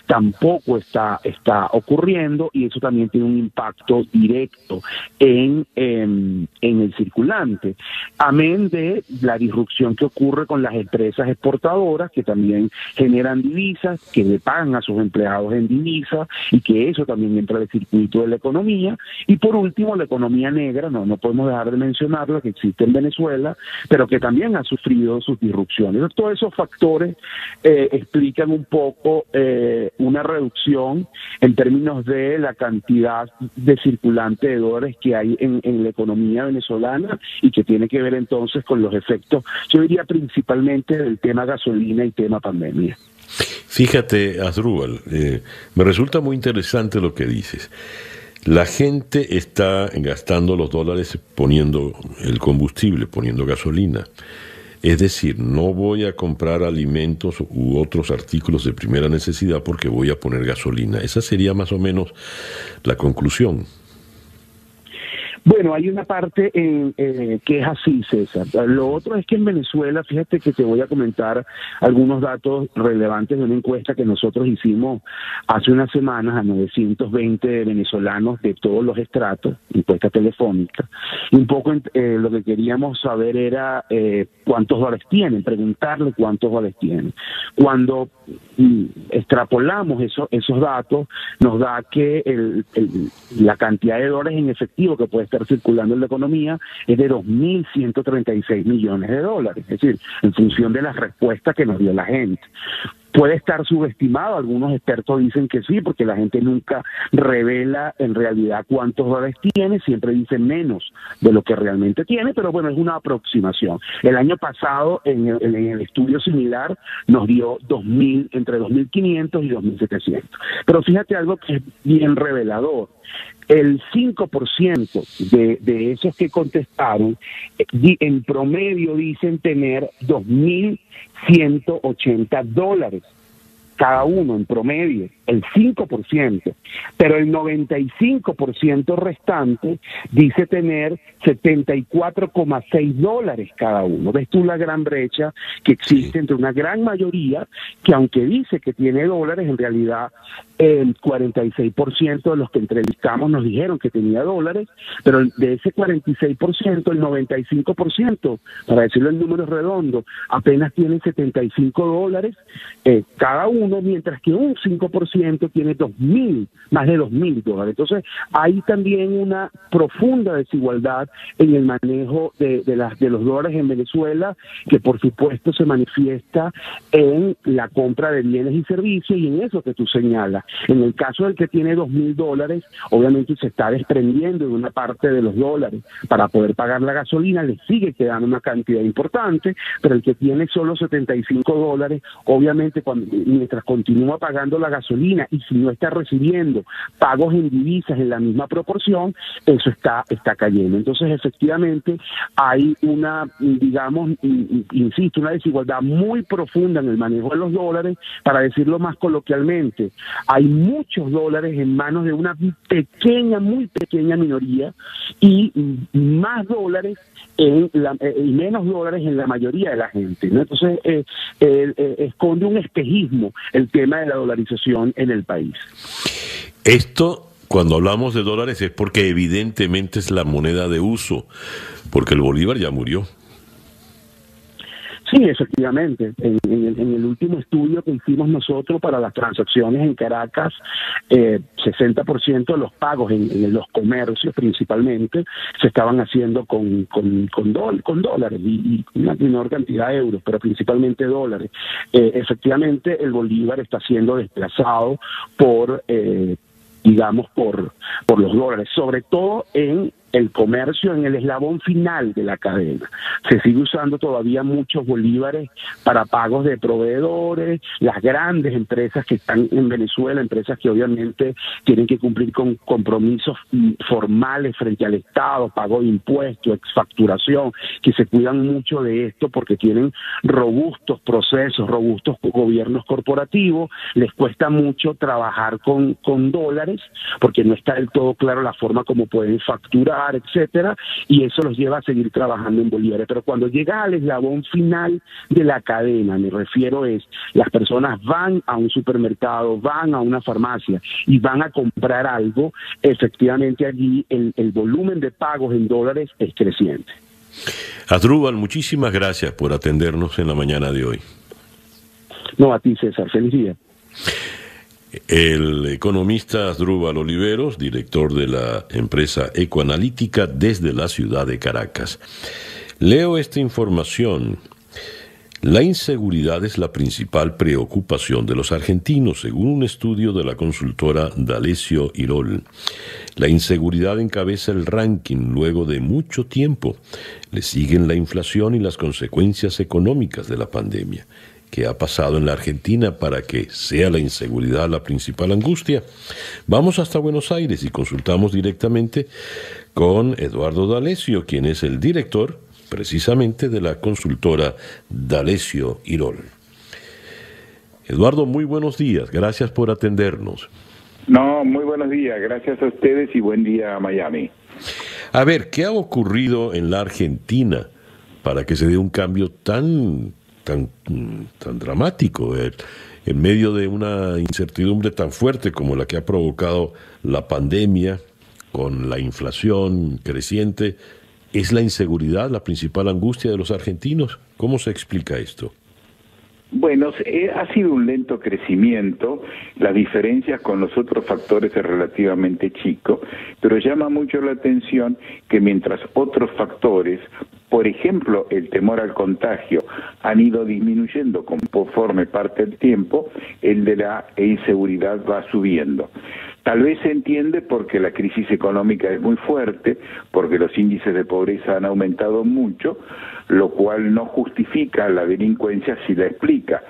tampoco está, está ocurriendo y eso también tiene un impacto directo en, en, el circulante. Amén de la disrupción que ocurre con las empresas exportadoras que también generan divisas, que le pagan a sus empleados en divisas y que eso también entra al circuito de la economía. Y por último, la economía negra, no, no podemos dejar de mencionarlo, que existe en Venezuela, pero que también ha sufrido sus disrupciones. Todos esos factores eh, explican un poco eh, una reducción en términos de la cantidad de circulante de dólares que hay en, la economía venezolana y que tiene que ver entonces con los efectos, yo diría principalmente del tema gasolina y tema pandemia. Fíjate, Asdrúbal, eh, me resulta muy interesante lo que dices. La gente está gastando los dólares poniendo el combustible, poniendo gasolina. Es decir, no voy a comprar alimentos u otros artículos de primera necesidad porque voy a poner gasolina. Esa sería más o menos la conclusión. Bueno, hay una parte en, eh, que es así, César. Lo otro es que en Venezuela, fíjate que te voy a comentar algunos datos relevantes de una encuesta que nosotros hicimos hace unas semanas a 920 venezolanos de todos los estratos, encuesta telefónica. Un poco eh, lo que queríamos saber era eh, cuántos dólares tienen, preguntarle cuántos dólares tienen. Cuando mm, extrapolamos esos datos, nos da que la cantidad de dólares en efectivo que puede estar circulando en la economía es de 2.136 millones de dólares, es decir, en función de las respuestas que nos dio la gente puede estar subestimado. Algunos expertos dicen que sí, porque la gente nunca revela en realidad cuántos dólares tiene, siempre dice menos de lo que realmente tiene, pero bueno, es una aproximación. El año pasado, en el, en el estudio similar, nos dio 2.000, entre 2.500 y 2.700. Pero fíjate algo que es bien revelador el 5% de, de esos que contestaron eh, en promedio dicen tener 2.180 dólares cada uno en promedio, el 5%, pero el 95% restante dice tener 74,6 dólares cada uno. ¿Ves tú la gran brecha que existe entre una gran mayoría que aunque dice que tiene dólares, en realidad el 46% de los que entrevistamos nos dijeron que tenía dólares, pero de ese 46%, el 95%, para decirlo en números redondos, apenas tienen 75 dólares eh, cada uno mientras que un 5% tiene dos mil, más de dos mil dólares. Entonces, hay también una profunda desigualdad en el manejo de, los dólares en Venezuela, que por supuesto se manifiesta en la compra de bienes y servicios y en eso que tú señalas. En el caso del que tiene dos mil dólares, obviamente se está desprendiendo de una parte de los dólares para poder pagar la gasolina, le sigue quedando una cantidad importante, pero el que tiene solo 75 dólares, obviamente cuando, mientras continúa pagando la gasolina y si no está recibiendo pagos en divisas en la misma proporción, eso está, está cayendo. Entonces, efectivamente, hay una, digamos, insisto, una desigualdad muy profunda en el manejo de los dólares, para decirlo más coloquialmente. Hay muchos dólares en manos de una pequeña, muy pequeña minoría y más dólares en la, eh, y menos dólares en la mayoría de la gente. Entonces, eh, eh, esconde un espejismo el tema de la dolarización en el país. Esto, cuando hablamos de dólares, es porque evidentemente es la moneda de uso, porque el bolívar ya murió. Sí, efectivamente. En, el, último estudio que hicimos nosotros para las transacciones en Caracas, eh, 60% de los pagos en, los comercios principalmente se estaban haciendo con, con, con, con dólares y, una menor cantidad de euros, pero principalmente dólares. Eh, efectivamente, el bolívar está siendo desplazado por... Eh, digamos, por, por los dólares, sobre todo en el comercio en el eslabón final de la cadena. Se sigue usando todavía muchos bolívares para pagos de proveedores, las grandes empresas que están en Venezuela, empresas que obviamente tienen que cumplir con compromisos formales frente al Estado, pago de impuestos, exfacturación, que se cuidan mucho de esto porque tienen robustos procesos, robustos gobiernos corporativos, les cuesta mucho trabajar con, con dólares porque no está del todo claro la forma como pueden facturar, etcétera, y eso los lleva a seguir trabajando en bolívares. Pero cuando llega al eslabón final de la cadena, me refiero es, las personas van a un supermercado, van a una farmacia y van a comprar algo, efectivamente allí el, el volumen de pagos en dólares es creciente. Adrúbal, muchísimas gracias por atendernos en la mañana de hoy. No, a ti César, feliz día. El economista Asdrúbal Oliveros, director de la empresa Ecoanalítica desde la ciudad de Caracas. Leo esta información. La inseguridad es la principal preocupación de los argentinos, según un estudio de la consultora D'Alessio Irol. La inseguridad encabeza el ranking luego de mucho tiempo. Le siguen la inflación y las consecuencias económicas de la pandemia. ¿Qué ha pasado en la Argentina para que sea la inseguridad la principal angustia? Vamos hasta Buenos Aires y consultamos directamente con Eduardo D'Alessio, quien es el director precisamente de la consultora D'Alessio Irol. Eduardo, muy buenos días, gracias por atendernos. No, muy buenos días, gracias a ustedes y buen día a Miami. A ver, ¿qué ha ocurrido en la Argentina para que se dé un cambio tan tan, tan dramático, eh, en medio de una incertidumbre tan fuerte como la que ha provocado la pandemia, con la inflación creciente, ¿es la inseguridad la principal angustia de los argentinos? ¿Cómo se explica esto? Bueno, ha sido un lento crecimiento, las diferencias con los otros factores es relativamente chico, pero llama mucho la atención que mientras otros factores, por ejemplo, el temor al contagio, han ido disminuyendo conforme parte del tiempo, el de la inseguridad va subiendo. Tal vez se entiende porque la crisis económica es muy fuerte, porque los índices de pobreza han aumentado mucho, lo cual no justifica la delincuencia si la explica.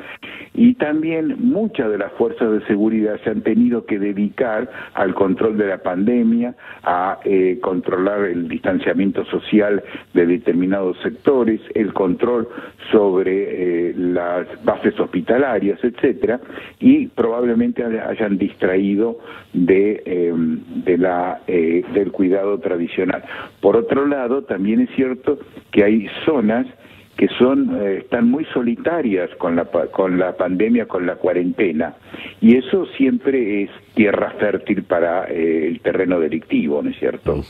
Y también muchas de las fuerzas de seguridad se han tenido que dedicar al control de la pandemia, a eh, controlar el distanciamiento social de determinados sectores, el control sobre eh, las bases hospitalarias, etcétera, y probablemente hayan distraído em, de la, eh, del cuidado tradicional. Por otro lado, también es cierto que hay zonas que son eh, están muy solitarias con la con la pandemia, con la cuarentena, y eso siempre es tierra fértil para eh, el terreno delictivo, ¿no es cierto?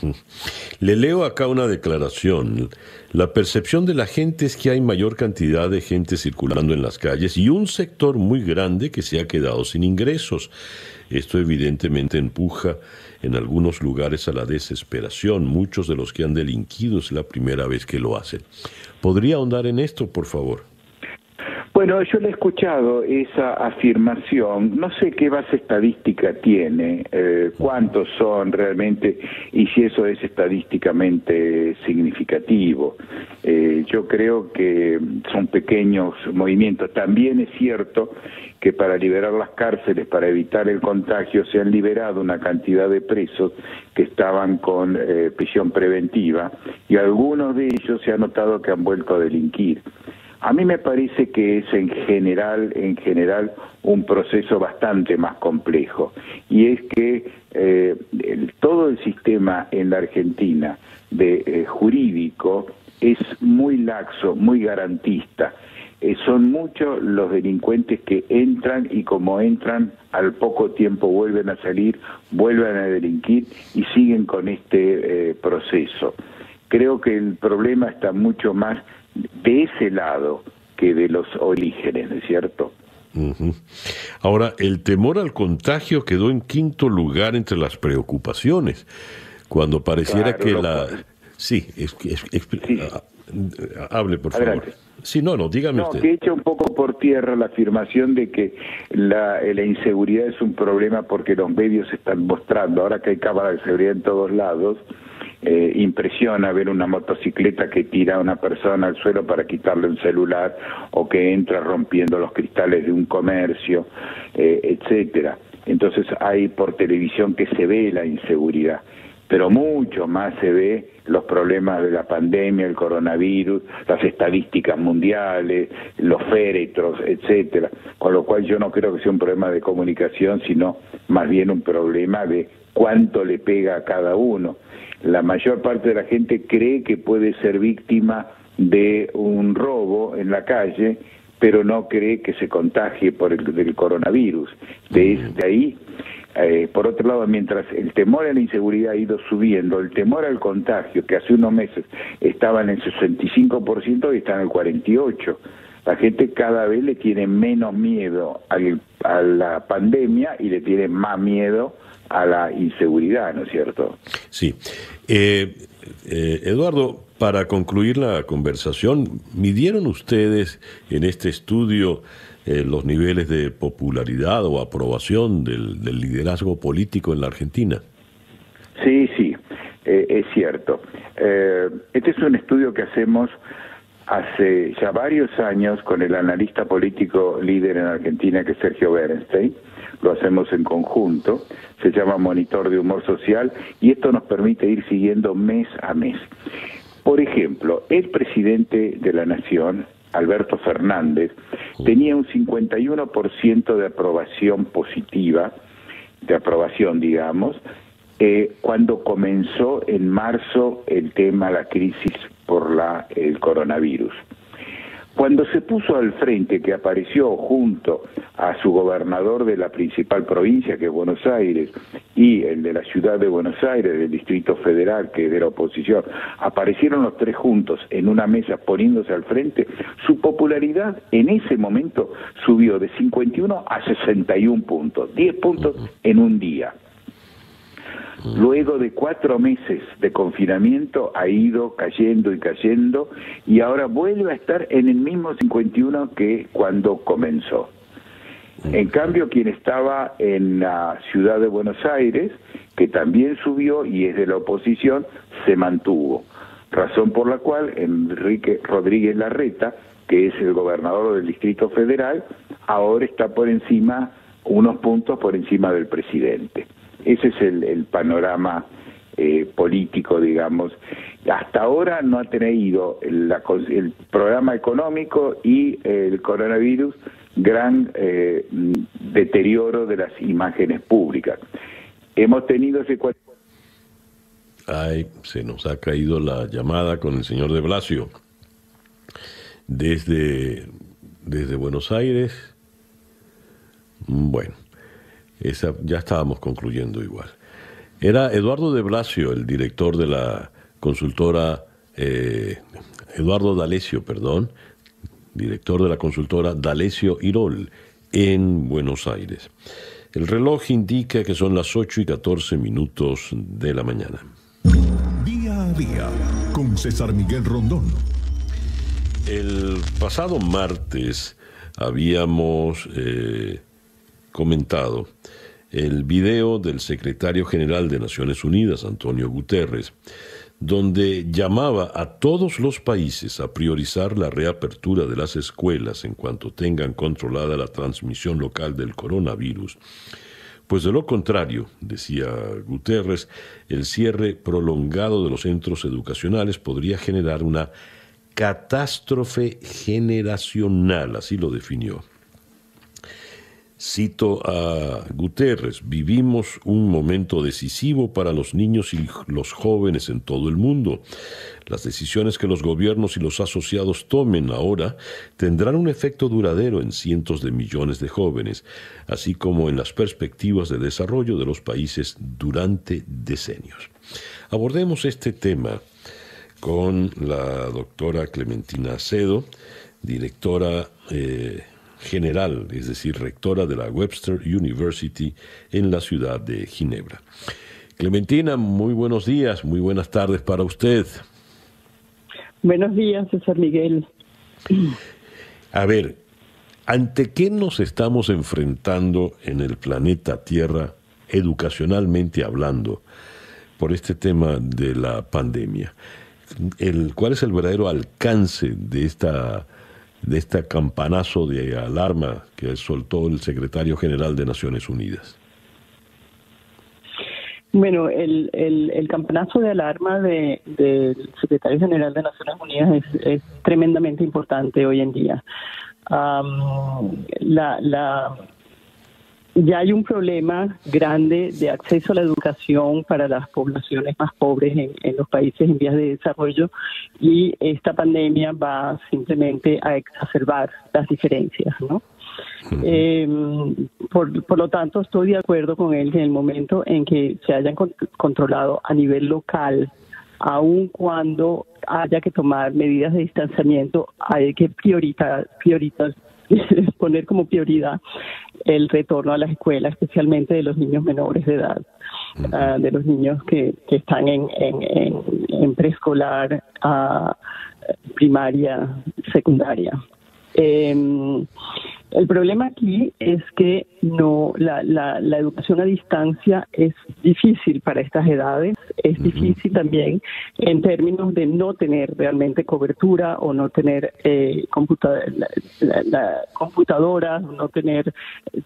Le leo acá una declaración. La percepción de la gente es que hay mayor cantidad de gente circulando en las calles y un sector muy grande que se ha quedado sin ingresos. Esto evidentemente empuja en algunos lugares a la desesperación. Muchos de los que han delinquido es la primera vez que lo hacen. ¿Podría ahondar en esto, por favor? Bueno, yo le he escuchado esa afirmación, no sé qué base estadística tiene, eh, cuántos son realmente y si eso es estadísticamente significativo. Eh, yo creo que son pequeños movimientos. También es cierto que para liberar las cárceles, para evitar el contagio, se han liberado una cantidad de presos que estaban con eh, prisión preventiva y algunos de ellos se ha notado que han vuelto a delinquir. A mí me parece que es en general, en general, un proceso bastante más complejo y es que eh, todo el sistema en la Argentina de eh, jurídico es muy laxo, muy garantista. Eh, son muchos los delincuentes que entran y como entran al poco tiempo vuelven a salir, vuelven a delinquir y siguen con este proceso. Creo que el problema está mucho más de ese lado que de los orígenes, ¿no es cierto? Ahora, el temor al contagio quedó en quinto lugar entre las preocupaciones, cuando pareciera que la... Sí, es, ah, hable por favor. Sí, no, no, dígame no, que echa un poco por tierra la afirmación de que la, la, inseguridad es un problema porque los medios están mostrando, ahora que hay cámaras de seguridad en todos lados, eh, impresiona ver una motocicleta que tira a una persona al suelo para quitarle un celular o que entra rompiendo los cristales de un comercio, eh, etcétera. Entonces hay por televisión que se ve la inseguridad, pero mucho más se ve los problemas de la pandemia, el coronavirus, las estadísticas mundiales, los féretros, etcétera. Con lo cual yo no creo que sea un problema de comunicación, sino más bien un problema de cuánto le pega a cada uno la mayor parte de la gente cree que puede ser víctima de un robo en la calle, pero no cree que se contagie por el del coronavirus. De, ahí, eh, por otro lado, mientras el temor a la inseguridad ha ido subiendo, el temor al contagio, que hace unos meses estaba en el 65% y está en el 48%. La gente cada vez le tiene menos miedo a la pandemia y le tiene más miedo a la inseguridad, ¿no es cierto? Sí. Eh, eh, Eduardo, para concluir la conversación, ¿midieron ustedes en este estudio eh, los niveles de popularidad o aprobación del, liderazgo político en la Argentina? Sí, sí, es cierto. este es un estudio que hacemos hace ya varios años con el analista político líder en Argentina, que es Sergio Bernstein lo hacemos en conjunto, se llama Monitor de Humor Social y esto nos permite ir siguiendo mes a mes. Por ejemplo, el presidente de la Nación, Alberto Fernández, tenía un 51% de aprobación positiva, de aprobación, digamos, eh, cuando comenzó en marzo el tema, la crisis por la, el coronavirus. Cuando se puso al frente, que apareció junto a su gobernador de la principal provincia, que es Buenos Aires, y el de la ciudad de Buenos Aires, del Distrito Federal, que es de la oposición, aparecieron los tres juntos en una mesa poniéndose al frente, su popularidad en ese momento subió de 51 a 61 puntos, 10 puntos en un día. Luego de cuatro meses de confinamiento ha ido cayendo y cayendo y ahora vuelve a estar en el mismo 51 que cuando comenzó. En cambio, quien estaba en la ciudad de Buenos Aires, que también subió y es de la oposición, se mantuvo. Razón por la cual Enrique Rodríguez Larreta, que es el gobernador del Distrito Federal, ahora está por encima, unos puntos por encima del presidente. Ese es el, panorama eh, político, digamos. Hasta ahora no ha tenido el programa económico y el coronavirus gran eh, deterioro de las imágenes públicas. Hemos tenido ese... Ay, se nos ha caído la llamada con el señor de Blasio. Desde, desde Buenos Aires. Bueno, esa, ya estábamos concluyendo igual. Era Eduardo de Blasio, el director de la consultora, eh, Eduardo D'Alessio, perdón, director de la consultora D'Alessio Irol, en Buenos Aires. El reloj indica que son las 8 y 14 minutos de la mañana. Día a día, con César Miguel Rondón. El pasado martes habíamos eh, comentado el video del secretario general de Naciones Unidas, Antonio Guterres, donde llamaba a todos los países a priorizar la reapertura de las escuelas en cuanto tengan controlada la transmisión local del coronavirus. Pues de lo contrario, decía Guterres, el cierre prolongado de los centros educacionales podría generar una catástrofe generacional, así lo definió. Cito a Guterres, vivimos un momento decisivo para los niños y los jóvenes en todo el mundo. Las decisiones que los gobiernos y los asociados tomen ahora tendrán un efecto duradero en cientos de millones de jóvenes, así como en las perspectivas de desarrollo de los países durante decenios. Abordemos este tema con la doctora Clementina Acedo, directora eh, general, es decir, rectora de la Webster University en la ciudad de Ginebra. Clementina, muy buenos días, muy buenas tardes para usted. Buenos días, César Miguel. A ver, ¿ante qué nos estamos enfrentando en el planeta Tierra, educacionalmente hablando? por este tema de la pandemia. El, ¿Cuál es el verdadero alcance de esta de este campanazo de alarma que soltó el secretario general de Naciones Unidas? Bueno, el, el, campanazo de alarma del secretario general de Naciones Unidas es, tremendamente importante hoy en día. la, la, ya hay un problema grande de acceso a la educación para las poblaciones más pobres en, los países en vías de desarrollo y esta pandemia va simplemente a exacerbar las diferencias, ¿no? Em, por, por, lo tanto, estoy de acuerdo con él que en el momento en que se hayan controlado a nivel local, aun cuando haya que tomar medidas de distanciamiento, hay que prioritar, prioritar poner como prioridad el retorno a la escuela, especialmente de los niños menores de edad, ah, de los niños que, que están en, en, en, preescolar, uh, primaria, secundaria. Eh, el problema aquí es que no la, la, la, educación a distancia es difícil para estas edades, es difícil también en términos de no tener realmente cobertura o no tener eh, la, computadora, no tener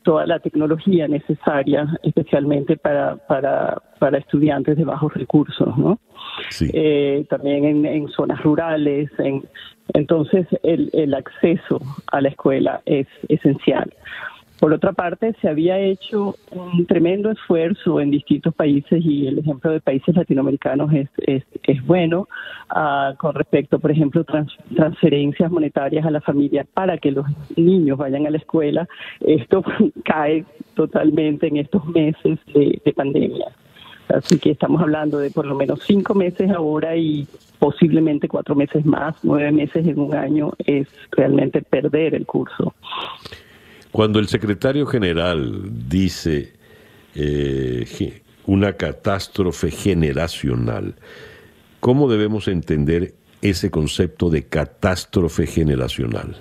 toda la tecnología necesaria, especialmente para, para, para estudiantes de bajos recursos, ¿no? Eh, también en, en zonas rurales, en, entonces, el, el acceso a la escuela es esencial. Por otra parte, se había hecho un tremendo esfuerzo en distintos países y el ejemplo de países latinoamericanos es, es, bueno uh, con respecto, por ejemplo, trans, transferencias monetarias a la familia para que los niños vayan a la escuela. Esto cae totalmente en estos meses de pandemia. Así que estamos hablando de por lo menos cinco meses ahora y posiblemente cuatro meses más, nueve meses en un año, es realmente perder el curso. Cuando el secretario general dice eh, una catástrofe generacional, ¿cómo debemos entender ese concepto de catástrofe generacional?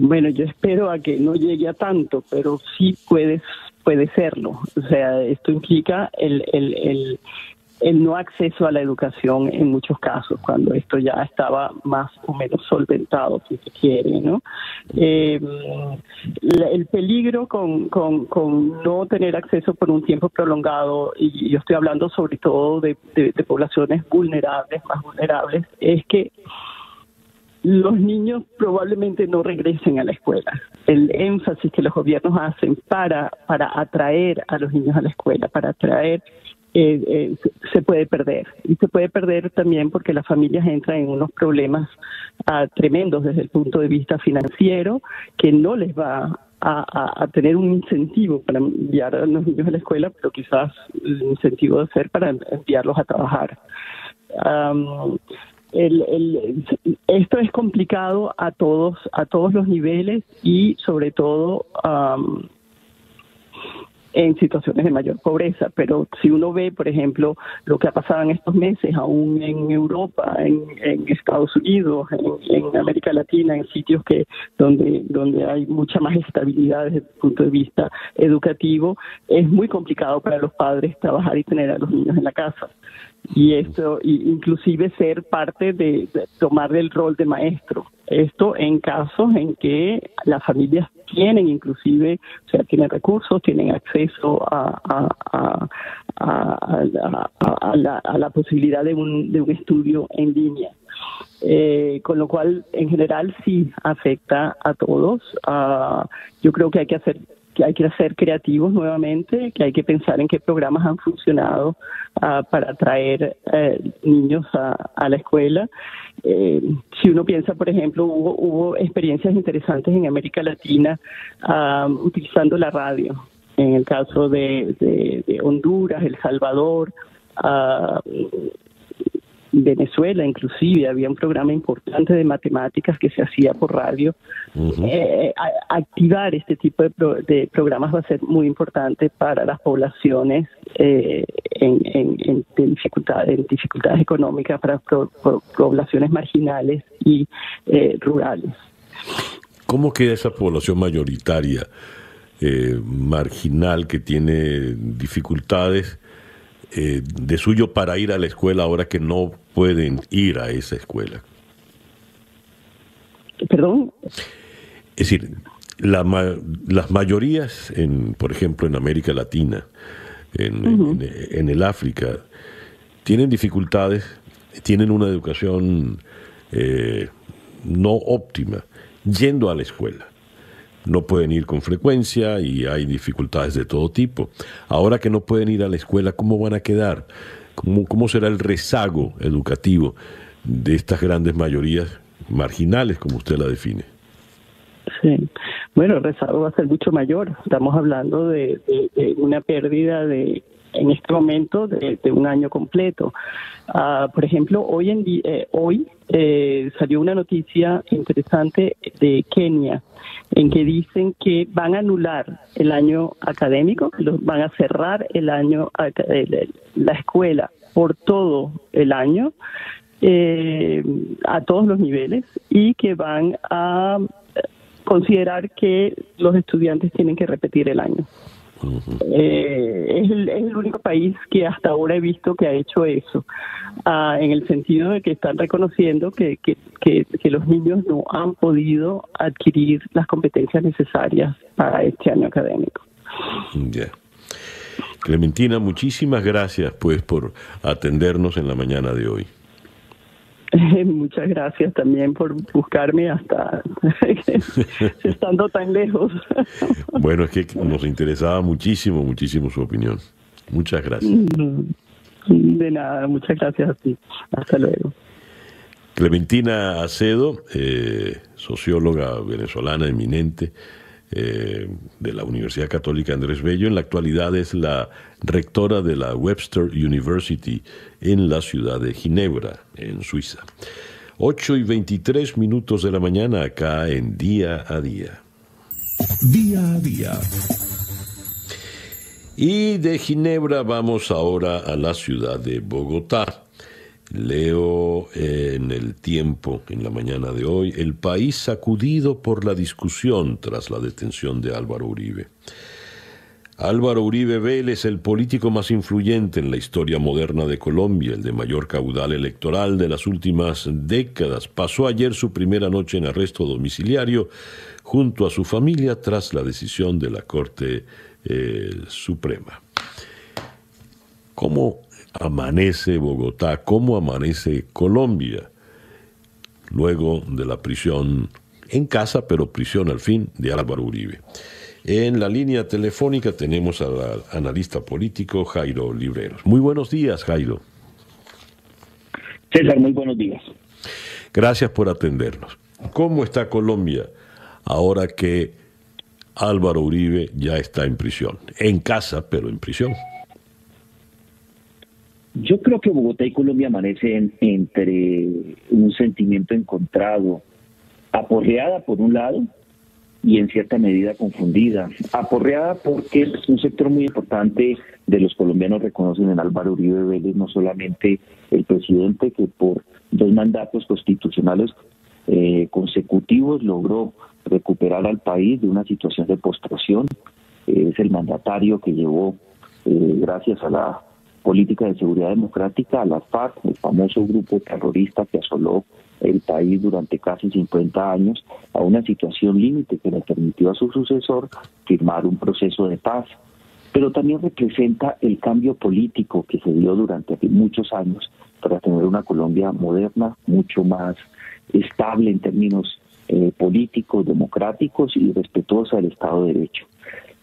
Bueno, yo espero a que no llegue a tanto, pero sí puede, puede serlo. O sea, esto implica el, el, el, no acceso a la educación en muchos casos, cuando esto ya estaba más o menos solventado, si se quiere, ¿no? Eh, el peligro con, con, con, no tener acceso por un tiempo prolongado, y yo estoy hablando sobre todo de, de poblaciones vulnerables, más vulnerables, es que los niños probablemente no regresen a la escuela. El énfasis que los gobiernos hacen para, para atraer a los niños a la escuela, para atraer eh, eh, se puede perder. Y se puede perder también porque las familias entran en unos problemas ah, tremendos desde el punto de vista financiero que no les va a, tener un incentivo para enviar a los niños a la escuela, pero quizás el incentivo de ser para enviarlos a trabajar. El, esto es complicado a todos a todos los niveles y sobre todo en situaciones de mayor pobreza. Pero si uno ve, por ejemplo, lo que ha pasado en estos meses, aún en Europa, en, Estados Unidos, en, América Latina, en sitios que donde, donde hay mucha más estabilidad desde el punto de vista educativo, es muy complicado para los padres trabajar y tener a los niños en la casa y esto inclusive ser parte de, tomar el rol de maestro. Esto en casos en que las familias tienen inclusive o sea tienen recursos tienen acceso a, a, a, la, posibilidad de un, de un estudio en línea. Eh, con lo cual en general sí afecta a todos. Uh, yo creo que hay que hacer que hay que ser creativos nuevamente, que hay que pensar en qué programas han funcionado uh, para atraer eh, niños a, la escuela. Eh, si uno piensa, por ejemplo, hubo, hubo experiencias interesantes en América Latina uh, utilizando la radio. En el caso de, de, de Honduras, El Salvador, uh, Venezuela inclusive había un programa importante de matemáticas que se hacía por radio. Eh, activar este tipo de, programas va a ser muy importante para las poblaciones eh, en, en, dificultades, dificultades económicas, para poblaciones marginales y eh, rurales. ¿Cómo queda esa población mayoritaria? eh, marginal que tiene dificultades eh, de suyo para ir a la escuela ahora que no pueden ir a esa escuela? Perdón. Es decir, la, las mayorías, en, por ejemplo, en América Latina, en, en, el África, tienen dificultades, tienen una educación eh, no óptima, yendo a la escuela. No pueden ir con frecuencia y hay dificultades de todo tipo. Ahora que no pueden ir a la escuela, ¿cómo van a quedar? ¿Cómo, será el rezago educativo de estas grandes mayorías marginales, como usted la define? Sí, bueno, el rezago va a ser mucho mayor. Estamos hablando de, una pérdida de en este momento de, un año completo. Ah, por ejemplo, hoy en eh, hoy eh, salió una noticia interesante de Kenia en que dicen que van a anular el año académico, van a cerrar el año la escuela por todo el año eh, a todos los niveles y que van a considerar que los estudiantes tienen que repetir el año. Eh, es, el, único país que hasta ahora he visto que ha hecho eso, ah, en el sentido de que están reconociendo que, que, que, los niños no han podido adquirir las competencias necesarias para este año académico. Clementina, muchísimas gracias pues por atendernos en la mañana de hoy. Muchas gracias también por buscarme hasta estando tan lejos. bueno, es que nos interesaba muchísimo, muchísimo su opinión. Muchas gracias. Mm, de nada, muchas gracias a ti. Hasta luego. Clementina Acedo, eh, socióloga venezolana eminente, eh, de la Universidad Católica Andrés Bello. En la actualidad es la rectora de la Webster University en la ciudad de Ginebra, en Suiza. 8 y 23 minutos de la mañana acá en Día a Día. Día a Día. Y de Ginebra vamos ahora a la ciudad de Bogotá. Leo en el tiempo, en la mañana de hoy, el país sacudido por la discusión tras la detención de Álvaro Uribe. Álvaro Uribe Vélez, el político más influyente en la historia moderna de Colombia, el de mayor caudal electoral de las últimas décadas, pasó ayer su primera noche en arresto domiciliario junto a su familia tras la decisión de la Corte eh, Suprema. ¿Cómo amanece Bogotá, cómo amanece Colombia, luego de la prisión en casa, pero prisión al fin de Álvaro Uribe. En la línea telefónica tenemos al analista político Jairo Libreros. Muy buenos días, Jairo. César, muy buenos días. Gracias por atendernos. ¿Cómo está Colombia ahora que Álvaro Uribe ya está en prisión? En casa, pero en prisión. Yo creo que Bogotá y Colombia amanecen entre un sentimiento encontrado, aporreada por un lado y en cierta medida confundida. Aporreada porque es un sector muy importante de los colombianos reconocen en Álvaro Uribe Vélez no solamente el presidente que por dos mandatos constitucionales eh, consecutivos logró recuperar al país de una situación de postración, es el mandatario que llevó, eh, gracias a la política de seguridad democrática a la FARC, el famoso grupo terrorista que asoló el país durante casi 50 años, a una situación límite que le permitió a su sucesor firmar un proceso de paz. Pero también representa el cambio político que se dio durante muchos años para tener una Colombia moderna, mucho más estable en términos eh, políticos, democráticos y respetuosa del Estado de Derecho.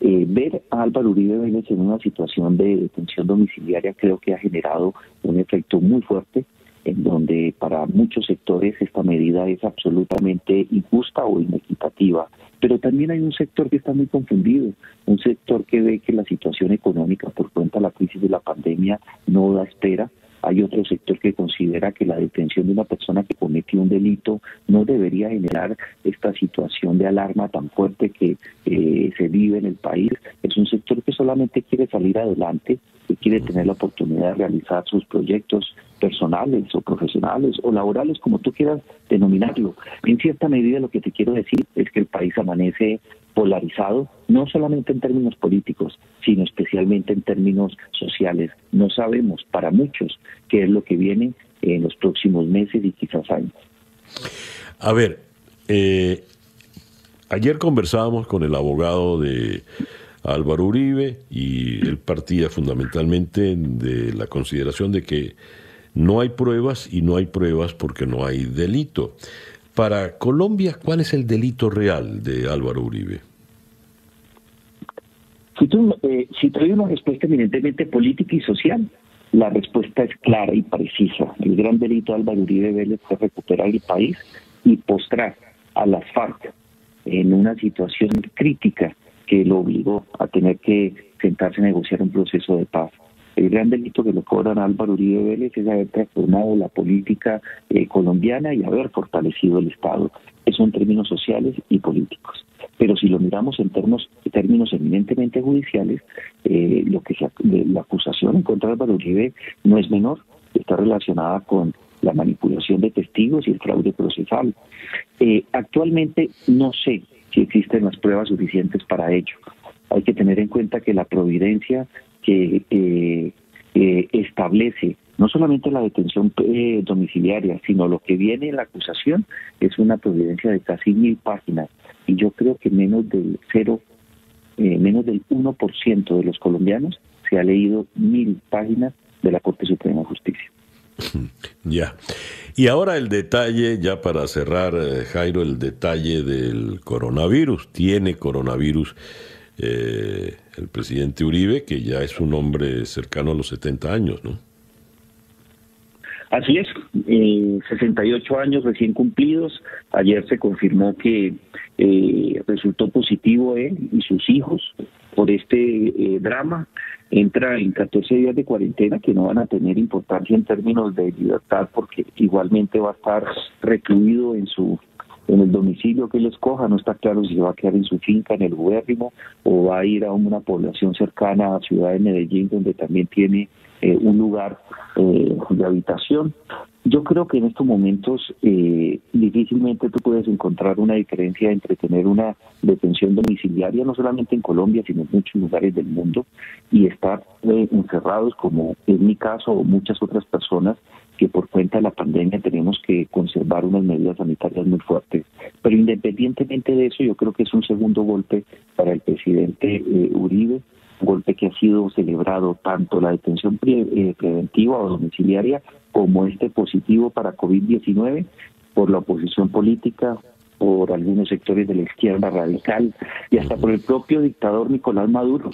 Eh, ver a Álvaro Uribe Vélez en una situación de detención domiciliaria creo que ha generado un efecto muy fuerte en donde para muchos sectores esta medida es absolutamente injusta o inequitativa. Pero también hay un sector que está muy confundido, un sector que ve que la situación económica por cuenta de la crisis de la pandemia no da espera hay otro sector que considera que la detención de una persona que cometió un delito no debería generar esta situación de alarma tan fuerte que eh, se vive en el país. Es un sector que solamente quiere salir adelante, que quiere tener la oportunidad de realizar sus proyectos personales o profesionales o laborales, como tú quieras denominarlo. En cierta medida lo que te quiero decir es que el país amanece polarizado, no solamente en términos políticos, sino especialmente en términos sociales. No sabemos para muchos qué es lo que viene en los próximos meses y quizás años. A ver, eh, ayer conversábamos con el abogado de Álvaro Uribe y él partía fundamentalmente de la consideración de que no hay pruebas y no hay pruebas porque no hay delito. Para Colombia, ¿cuál es el delito real de Álvaro Uribe? Si tú, eh, si una respuesta eminentemente política y social, la respuesta es clara y precisa. El gran delito de Álvaro Uribe Vélez fue recuperar el país y postrar a las FARC en una situación crítica que lo obligó a tener que sentarse a negociar un proceso de paz. El gran delito que le cobran a Álvaro Uribe Vélez es haber transformado la política eh, colombiana y haber fortalecido el Estado. Eso en términos sociales y políticos. Pero si lo miramos en términos, términos eminentemente judiciales, eh, lo que la acusación en contra de Álvaro Uribe no es menor, está relacionada con la manipulación de testigos y el fraude procesal. Eh, actualmente no sé si existen las pruebas suficientes para ello. Hay que tener en cuenta que la providencia que eh, eh, establece no solamente la detención domiciliaria, sino lo que viene en la acusación es una providencia de casi mil páginas y yo creo que menos del cero, menos del 1% de los colombianos se ha leído mil páginas de la Corte Suprema de Justicia. Ya. Y ahora el detalle, ya para cerrar, eh, Jairo, el detalle del coronavirus. Tiene coronavirus eh, el presidente Uribe, que ya es un hombre cercano a los 70 años, ¿no? Así es, 68 años recién cumplidos. Ayer se confirmó que eh, resultó positivo él y sus hijos por este drama entra en 14 días de cuarentena que no van a tener importancia en términos de libertad porque igualmente va a estar recluido en su en el domicilio que él escoja, no está claro si va a quedar en su finca, en el Guérrimo, o va a ir a una población cercana a ciudad de Medellín, donde también tiene eh, un lugar eh, de habitación. Yo creo que en estos momentos eh, difícilmente tú puedes encontrar una diferencia entre tener una detención domiciliaria, no solamente en Colombia, sino en muchos lugares del mundo, y estar eh, encerrados, como es mi caso o muchas otras personas que por cuenta de la pandemia tenemos que conservar unas medidas sanitarias muy fuertes. Pero independientemente de eso, yo creo que es un segundo golpe para el presidente eh, Uribe golpe que ha sido celebrado tanto la detención eh, preventiva o domiciliaria como este positivo para COVID-19 por la oposición política, por algunos sectores de la izquierda radical y hasta por el propio dictador Nicolás Maduro,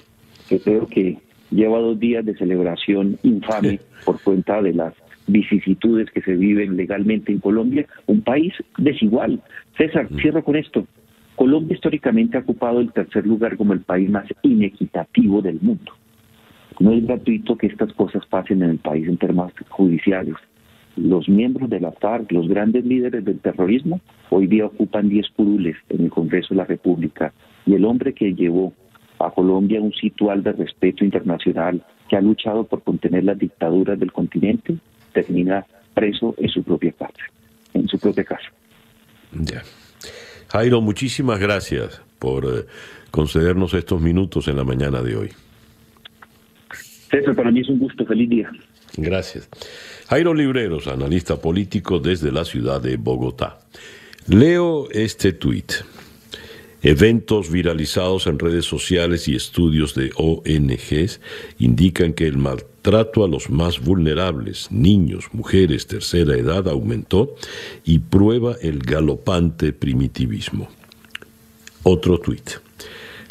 que creo que lleva dos días de celebración infame por cuenta de las vicisitudes que se viven legalmente en Colombia, un país desigual. César, cierro con esto. Colombia históricamente ha ocupado el tercer lugar como el país más inequitativo del mundo. No es gratuito que estas cosas pasen en el país en términos judiciales. Los miembros de la FARC, los grandes líderes del terrorismo, hoy día ocupan 10 curules en el Congreso de la República. Y el hombre que llevó a Colombia un situal de respeto internacional, que ha luchado por contener las dictaduras del continente, termina preso en su propia casa. En su propia casa. Ya. Jairo, muchísimas gracias por eh, concedernos estos minutos en la mañana de hoy. César, para mí es un gusto. Feliz día. Gracias. Jairo Libreros, analista político desde la ciudad de Bogotá. Leo este tuit. Eventos viralizados en redes sociales y estudios de ONGs indican que el maltrato a los más vulnerables, niños, mujeres, tercera edad, aumentó y prueba el galopante primitivismo. Otro tuit.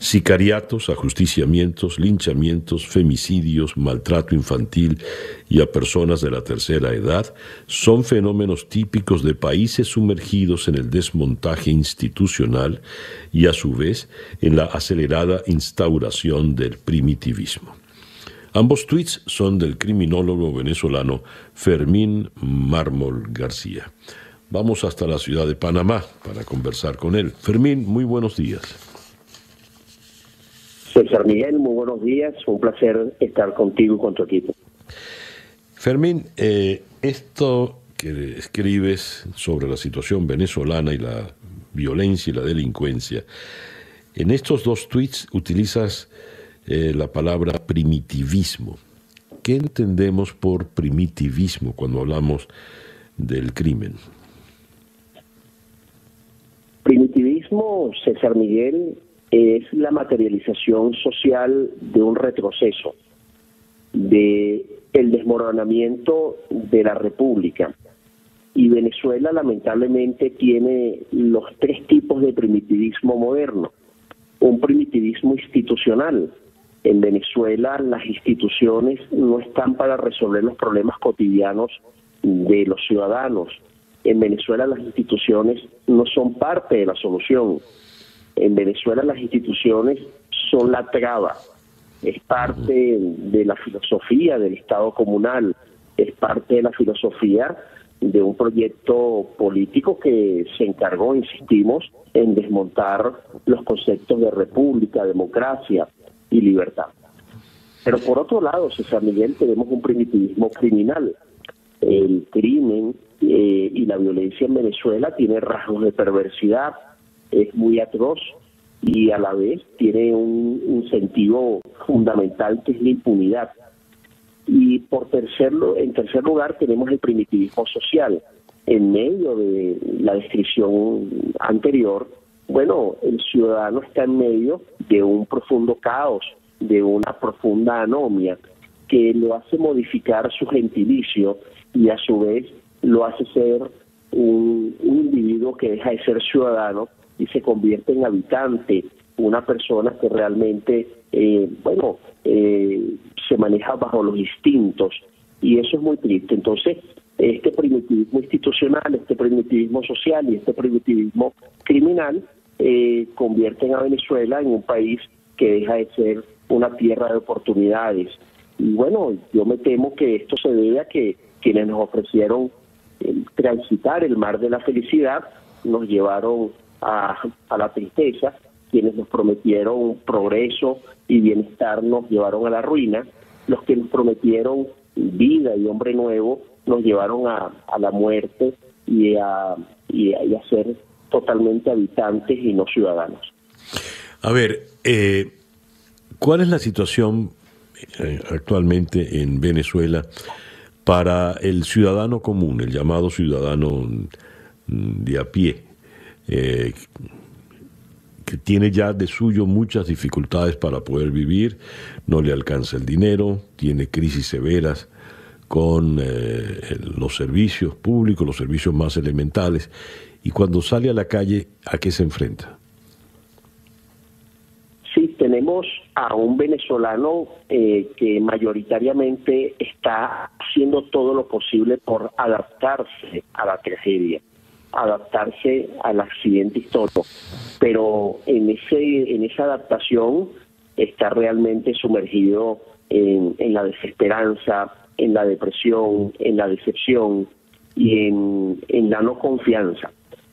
Sicariatos, ajusticiamientos, linchamientos, femicidios, maltrato infantil y a personas de la tercera edad son fenómenos típicos de países sumergidos en el desmontaje institucional y a su vez en la acelerada instauración del primitivismo. Ambos tweets son del criminólogo venezolano Fermín Mármol García. Vamos hasta la ciudad de Panamá para conversar con él. Fermín, muy buenos días. César Miguel, muy buenos días. Un placer estar contigo y con tu equipo. Fermín, eh, esto que escribes sobre la situación venezolana y la violencia y la delincuencia En estos dos tweets utilizas eh, la palabra primitivismo. ¿Qué entendemos por primitivismo cuando hablamos del crimen? Primitivismo, César Miguel, es la materialización social de un retroceso, de el desmoronamiento de la República. Y Venezuela lamentablemente tiene los tres tipos de primitivismo moderno. Un primitivismo institucional. En Venezuela las instituciones no están para resolver los problemas cotidianos de los ciudadanos. En Venezuela las instituciones no son parte de la solución. En Venezuela las instituciones son la traba, es parte de la filosofía del Estado comunal, es parte de la filosofía de un proyecto político que se encargó, insistimos, en desmontar los conceptos de república, democracia y libertad. Pero por otro lado, César Miguel, tenemos un primitivismo criminal. El crimen eh, y la violencia en Venezuela tiene rasgos de perversidad, es muy atroz y a la vez tiene un, un sentido fundamental que es la impunidad. Y por tercerlo, en tercer lugar tenemos el primitivismo social. En medio de la descripción anterior, bueno, el ciudadano está en medio de un profundo caos, de una profunda anomia, que lo hace modificar su gentilicio y a su vez lo hace ser un individuo que deja de ser ciudadano y se convierte en habitante, una persona que realmente, eh, bueno, eh, se maneja bajo los instintos y eso es muy triste. Entonces, este primitivismo institucional, este primitivismo social y este primitivismo criminal eh, convierten a Venezuela en un país que deja de ser una tierra de oportunidades. Y bueno, yo me temo que esto se debe a que quienes nos ofrecieron transitar el mar de la felicidad nos llevaron a, la tristeza, quienes nos prometieron progreso y bienestar nos llevaron a la ruina, los que nos prometieron vida y hombre nuevo nos llevaron a, la muerte y a, y a, ser totalmente habitantes y no ciudadanos. A ver, eh, ¿cuál es la situación eh, actualmente en Venezuela para el ciudadano común, el llamado ciudadano de a pie? Eh, que tiene ya de suyo muchas dificultades para poder vivir, no le alcanza el dinero, tiene crisis severas con eh, los servicios públicos, los servicios más elementales, y cuando sale a la calle, ¿a qué se enfrenta? Sí, tenemos a un venezolano eh, que mayoritariamente está haciendo todo lo posible por adaptarse a la tragedia adaptarse al accidente histórico, pero en ese en esa adaptación está realmente sumergido en, la desesperanza, en la depresión, en la decepción y en, la no confianza.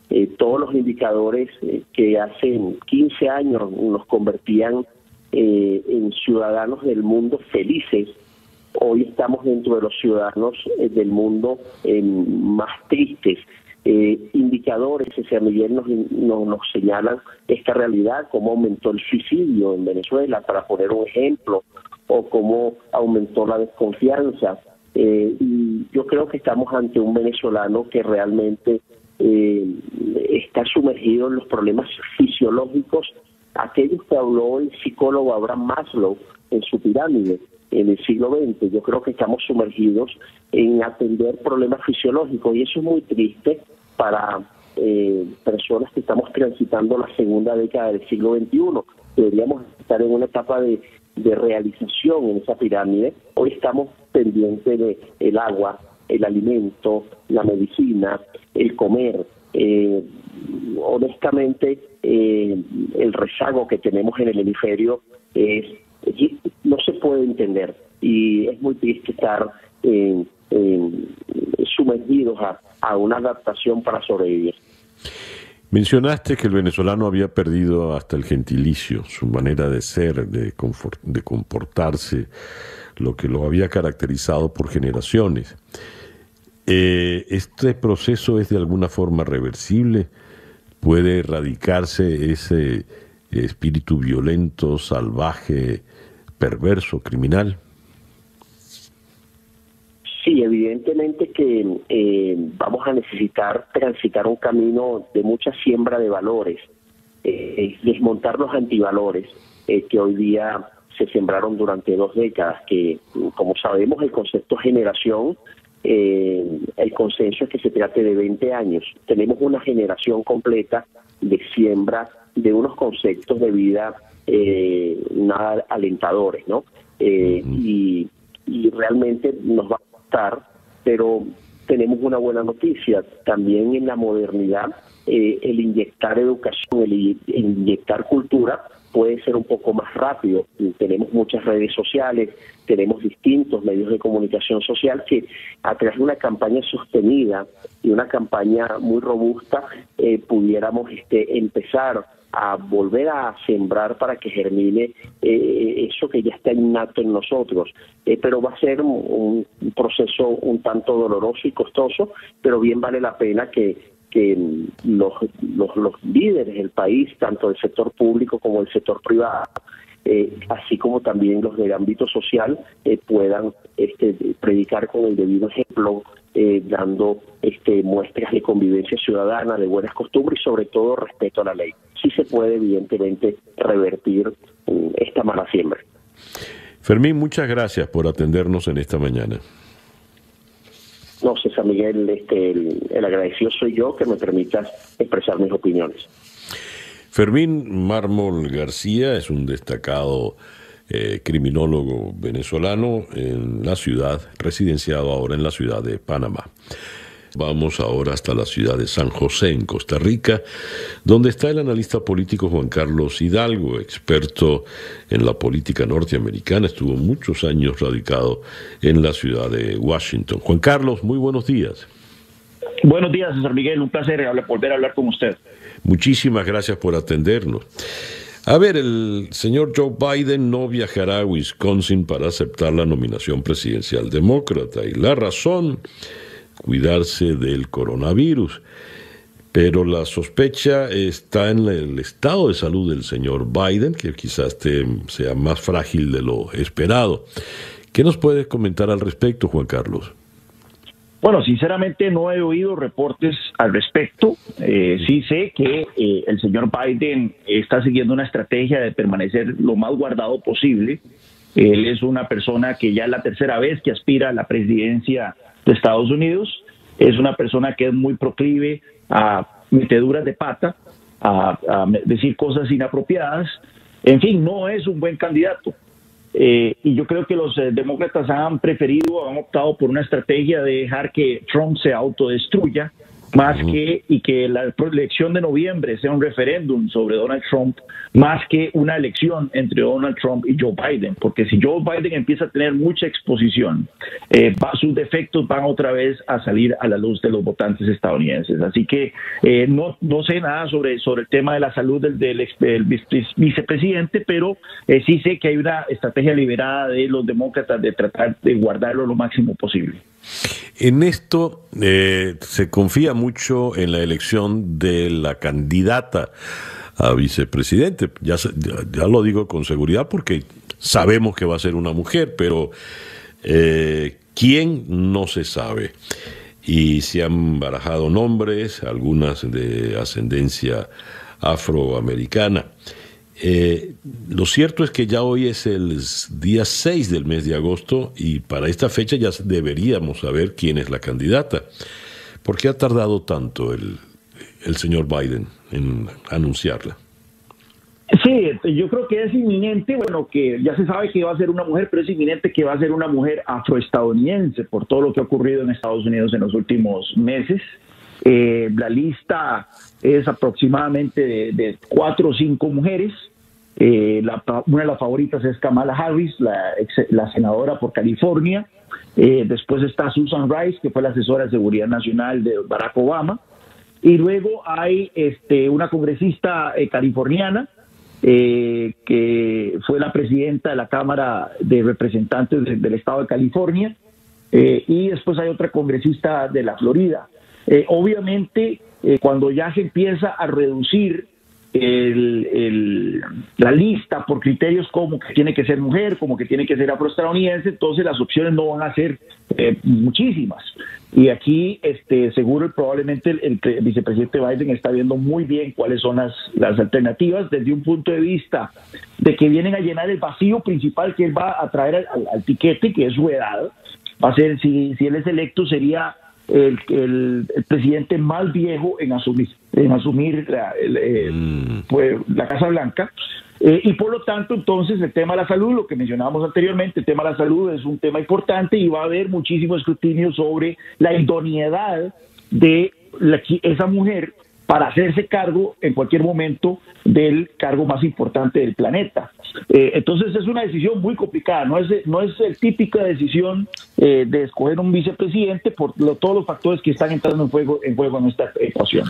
Eh, todos los indicadores eh, que hace 15 años nos convertían eh, en ciudadanos del mundo felices, hoy estamos dentro de los ciudadanos del mundo más tristes, eh, indicadores, ese Miguel nos, nos, señalan esta realidad, cómo aumentó el suicidio en Venezuela, para poner un ejemplo, o cómo aumentó la desconfianza. Eh, y yo creo que estamos ante un venezolano que realmente eh, está sumergido en los problemas fisiológicos, aquellos que habló el psicólogo Abraham Maslow en su pirámide en el siglo XX. Yo creo que estamos sumergidos en atender problemas fisiológicos y eso es muy triste para eh, personas que estamos transitando la segunda década del siglo XXI. Deberíamos estar en una etapa de, realización en esa pirámide. Hoy estamos pendientes de el agua, el alimento, la medicina, el comer. Eh, honestamente, eh, el rezago que tenemos en el hemisferio es, no se puede entender y es muy triste estar en sumergidos a, una adaptación para sobrevivir. Mencionaste que el venezolano había perdido hasta el gentilicio, su manera de ser, de, de comportarse, lo que lo había caracterizado por generaciones. Eh, ¿Este proceso es de alguna forma reversible? ¿Puede erradicarse ese, espíritu violento, salvaje, perverso, criminal. Sí, evidentemente que eh, vamos a necesitar transitar un camino de mucha siembra de valores, eh, desmontar los antivalores eh, que hoy día se sembraron durante dos décadas, que como sabemos el concepto generación, el consenso es que se trate de 20 años. Tenemos una generación completa de siembra de unos conceptos de vida nada alentadores, ¿no? y, y realmente nos va pero tenemos una buena noticia. También en la modernidad, eh, el inyectar educación, el, inyectar cultura puede ser un poco más rápido. Tenemos muchas redes sociales, tenemos distintos medios de comunicación social que a través de una campaña sostenida y una campaña muy robusta eh, pudiéramos este, empezar a volver a sembrar para que germine eh, eso que ya está innato en nosotros. Eh, pero va a ser un, proceso un tanto doloroso y costoso, pero bien vale la pena que, que los, los, líderes del país, tanto del sector público como del sector privado, eh, así como también los del ámbito social eh, puedan este, predicar con el debido ejemplo, eh, dando este, muestras de convivencia ciudadana, de buenas costumbres y sobre todo respeto a la ley. Sí se puede evidentemente revertir mm, esta mala siembra. Fermín, muchas gracias por atendernos en esta mañana. No, César Miguel, este, el, el agradecido soy yo que me permitas expresar mis opiniones. Fermín Mármol García es un destacado eh, criminólogo venezolano en la ciudad, residenciado ahora en la ciudad de Panamá. Vamos ahora hasta la ciudad de San José, en Costa Rica, donde está el analista político Juan Carlos Hidalgo, experto en la política norteamericana. Estuvo muchos años radicado en la ciudad de Washington. Juan Carlos, muy buenos días. Buenos días, César Miguel. Un placer volver a hablar con usted. Muchísimas gracias por atendernos. A ver, el señor Joe Biden no viajará a Wisconsin para aceptar la nominación presidencial demócrata y la razón, cuidarse del coronavirus. Pero la sospecha está en el estado de salud del señor Biden, que quizás sea más frágil de lo esperado. ¿Qué nos puedes comentar al respecto, Juan Carlos? Bueno, sinceramente no he oído reportes al respecto. Eh, sí sé que eh, el señor Biden está siguiendo una estrategia de permanecer lo más guardado posible. Él es una persona que ya es la tercera vez que aspira a la presidencia de Estados Unidos. Es una persona que es muy proclive a meteduras de pata, a decir cosas inapropiadas. En fin, no es un buen candidato. Eh, y yo creo que los eh, demócratas han preferido, han optado por una estrategia de dejar que Trump se autodestruya más que y que la elección de noviembre sea un referéndum sobre Donald Trump más que una elección entre Donald Trump y Joe Biden, porque si Joe Biden empieza a tener mucha exposición, eh, sus defectos van otra vez a salir a la luz de los votantes estadounidenses. Así que eh, no, no sé nada sobre, sobre el tema de la salud del, del, vicepresidente, pero eh, sí sé que hay una estrategia liberada de los demócratas de tratar de guardarlo lo máximo posible. En esto eh, se confía mucho en la elección de la candidata a vicepresidente. Ya, lo digo con seguridad porque sabemos que va a ser una mujer, pero eh, ¿quién no se sabe? Y se han barajado nombres, algunas de ascendencia afroamericana. Eh, lo cierto es que ya hoy es el día 6 del mes de agosto y para esta fecha ya deberíamos saber quién es la candidata. ¿Por qué ha tardado tanto el, el señor Biden en anunciarla? Sí, yo creo que es inminente, bueno, que ya se sabe que va a ser una mujer, pero es inminente que va a ser una mujer afroestadounidense por todo lo que ha ocurrido en Estados Unidos en los últimos meses. Eh, la lista es aproximadamente de, cuatro o cinco mujeres. Eh, una de las favoritas es Kamala Harris, la, senadora por California. Eh, después está Susan Rice, que fue la asesora de seguridad nacional de Barack Obama. Y luego hay este, una congresista californiana, que fue la presidenta de la Cámara de Representantes del Estado de California. y después hay otra congresista de la Florida. Eh, obviamente, eh, cuando ya se empieza a reducir el, la lista por criterios como que tiene que ser mujer, como que tiene que ser afroestadounidense, entonces las opciones no van a ser eh, muchísimas. Y aquí, este, seguro, probablemente el, vicepresidente Biden está viendo muy bien cuáles son las, las alternativas desde un punto de vista de que vienen a llenar el vacío principal que él va a traer al, al, tiquete, que es su edad. Va a ser, si, si él es electo, sería el, el, presidente más viejo en asumir, en asumir la, mm. pues, la Casa Blanca. Eh, y por lo tanto, entonces, el tema de la salud, lo que mencionábamos anteriormente, el tema de la salud es un tema importante y va a haber muchísimo escrutinio sobre la idoneidad de esa mujer para hacerse cargo en cualquier momento del cargo más importante del planeta. Eh, entonces es una decisión muy complicada, no es, no es el típica decisión eh, de escoger un vicepresidente por todos los factores que están entrando en juego, en juego en esta ecuación.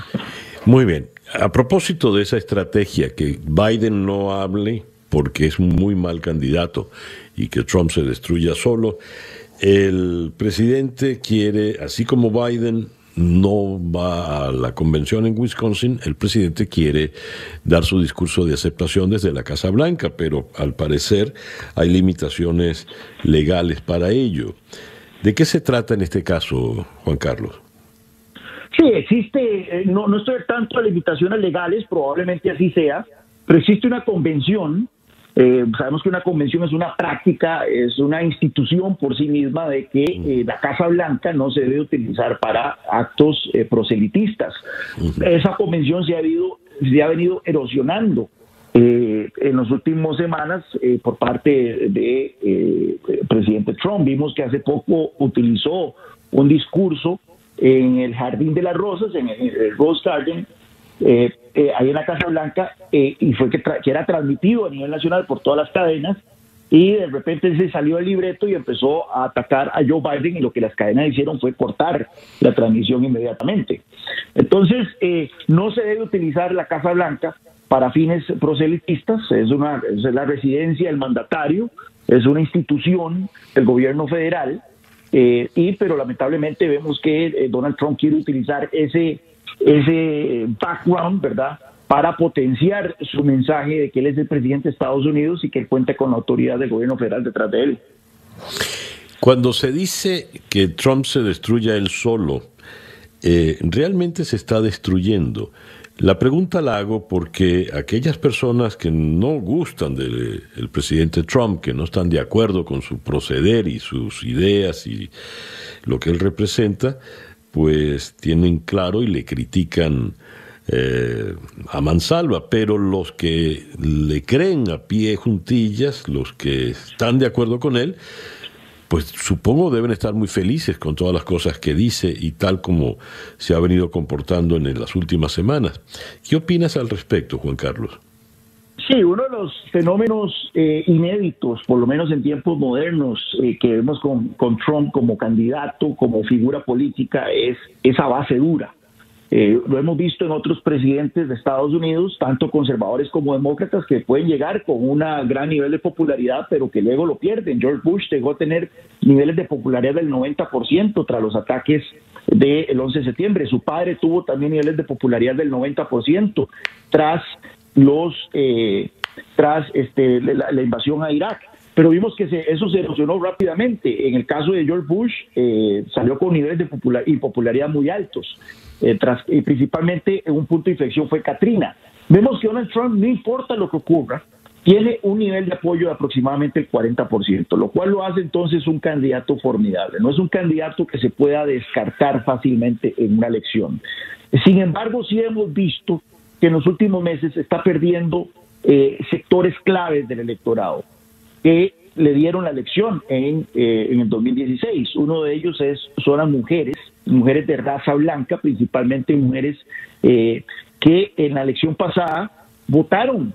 Muy bien, a propósito de esa estrategia, que Biden no hable porque es un muy mal candidato y que Trump se destruya solo, el presidente quiere, así como Biden, no va a la convención en Wisconsin, el presidente quiere dar su discurso de aceptación desde la Casa Blanca, pero al parecer hay limitaciones legales para ello. ¿De qué se trata en este caso, Juan Carlos? Sí, existe, eh, no, no estoy tanto a limitaciones legales, probablemente así sea, pero existe una convención eh, sabemos que una convención es una práctica, es una institución por sí misma de que eh, la Casa Blanca no se debe utilizar para actos eh, proselitistas. Esa convención se ha, habido, se ha venido erosionando en las últimas semanas por parte del presidente Trump. Vimos que hace poco utilizó un discurso en el Jardín de las Rosas, en el Rose Garden, eh, eh, ahí en la Casa Blanca eh, y fue que, era transmitido a nivel nacional por todas las cadenas y de repente se salió el libreto y empezó a atacar a Joe Biden y lo que las cadenas hicieron fue cortar la transmisión inmediatamente. Entonces, eh, no se debe utilizar la Casa Blanca para fines proselitistas, es, una, es la residencia del mandatario, es una institución del gobierno federal, y pero lamentablemente vemos que Donald Trump quiere utilizar ese ese background, ¿verdad? Para potenciar su mensaje de que él es el presidente de Estados Unidos y que él cuenta con la autoridad del gobierno federal detrás de él. Cuando se dice que Trump se destruya él solo, eh, realmente se está destruyendo. La pregunta la hago porque aquellas personas que no gustan del presidente Trump, que no están de acuerdo con su proceder y sus ideas y lo que él representa, pues tienen claro y le critican eh, a mansalva, pero los que le creen a pie juntillas, los que están de acuerdo con él, pues supongo deben estar muy felices con todas las cosas que dice y tal como se ha venido comportando en las últimas semanas. ¿Qué opinas al respecto, Juan Carlos? Sí, uno de los fenómenos eh, inéditos, por lo menos en tiempos modernos, eh, que vemos con, Trump como candidato, como figura política, es esa base dura. Eh, lo hemos visto en otros presidentes de Estados Unidos, tanto conservadores como demócratas, que pueden llegar con un gran nivel de popularidad, pero que luego lo pierden. George Bush llegó a tener niveles de popularidad del 90% tras los ataques del 11 de septiembre. Su padre tuvo también niveles de popularidad del 90% tras los eh, tras este, la, invasión a Irak. Pero vimos que eso se erosionó rápidamente. En el caso de George Bush, eh, salió con niveles de popular, impopularidad muy altos. Eh, tras, y principalmente en un punto de inflexión fue Katrina. Vemos que Donald Trump, no importa lo que ocurra, tiene un nivel de apoyo de aproximadamente el 40%, lo cual lo hace entonces un candidato formidable. No es un candidato que se pueda descartar fácilmente en una elección. Sin embargo, sí hemos visto que en los últimos meses está perdiendo eh, sectores claves del electorado que le dieron la elección en, eh, en el 2016. Uno de ellos es, son las mujeres, mujeres de raza blanca, principalmente mujeres eh, que en la elección pasada votaron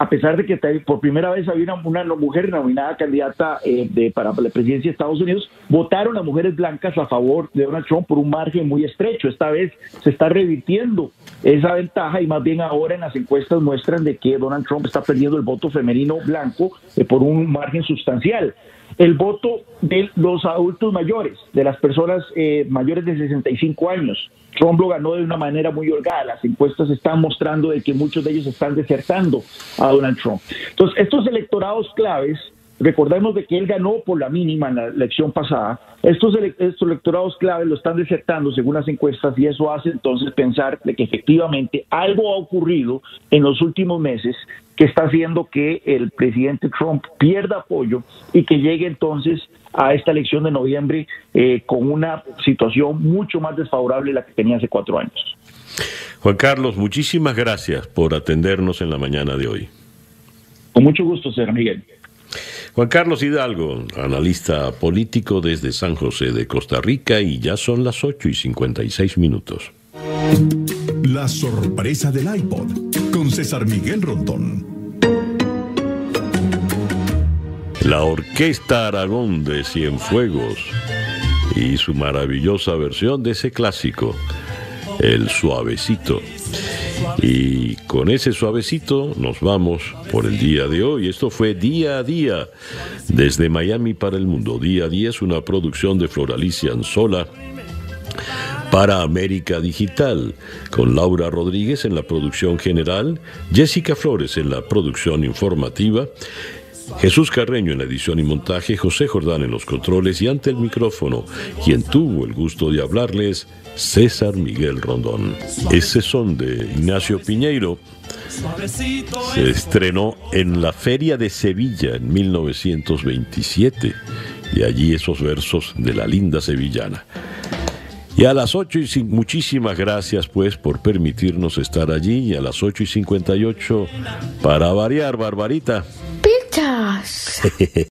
a pesar de que por primera vez había una, mujer nominada candidata eh, de, para la presidencia de Estados Unidos, votaron las mujeres blancas a favor de Donald Trump por un margen muy estrecho. Esta vez se está revirtiendo esa ventaja y más bien ahora en las encuestas muestran de que Donald Trump está perdiendo el voto femenino blanco eh, por un margen sustancial. El voto de los adultos mayores, de las personas eh, mayores de 65 años. Trump lo ganó de una manera muy holgada. Las encuestas están mostrando de que muchos de ellos están desertando a Donald Trump. Entonces, estos electorados claves Recordemos de que él ganó por la mínima en la elección pasada. Estos, estos electorados claves lo están desertando según las encuestas y eso hace entonces pensar de que efectivamente algo ha ocurrido en los últimos meses que está haciendo que el presidente Trump pierda apoyo y que llegue entonces a esta elección de noviembre eh, con una situación mucho más desfavorable de la que tenía hace cuatro años. Juan Carlos, muchísimas gracias por atendernos en la mañana de hoy. Con mucho gusto, señor Miguel. Juan Carlos Hidalgo, analista político desde San José de Costa Rica y ya son las 8 y 56 minutos. La sorpresa del iPod con César Miguel Rondón. La Orquesta Aragón de Cienfuegos y su maravillosa versión de ese clásico, El Suavecito. Y con ese suavecito nos vamos por el día de hoy. Esto fue Día a Día desde Miami para el mundo. Día a Día es una producción de Floralicia Anzola para América Digital, con Laura Rodríguez en la producción general, Jessica Flores en la producción informativa, Jesús Carreño en la edición y montaje, José Jordán en los controles y ante el micrófono, quien tuvo el gusto de hablarles, César Miguel Rondón. Ese son de Ignacio Piñeiro se estrenó en la Feria de Sevilla en 1927 y allí esos versos de la linda sevillana. Y a las 8 y muchísimas gracias pues por permitirnos estar allí y a las 8 y 58 para variar, Barbarita. Gosh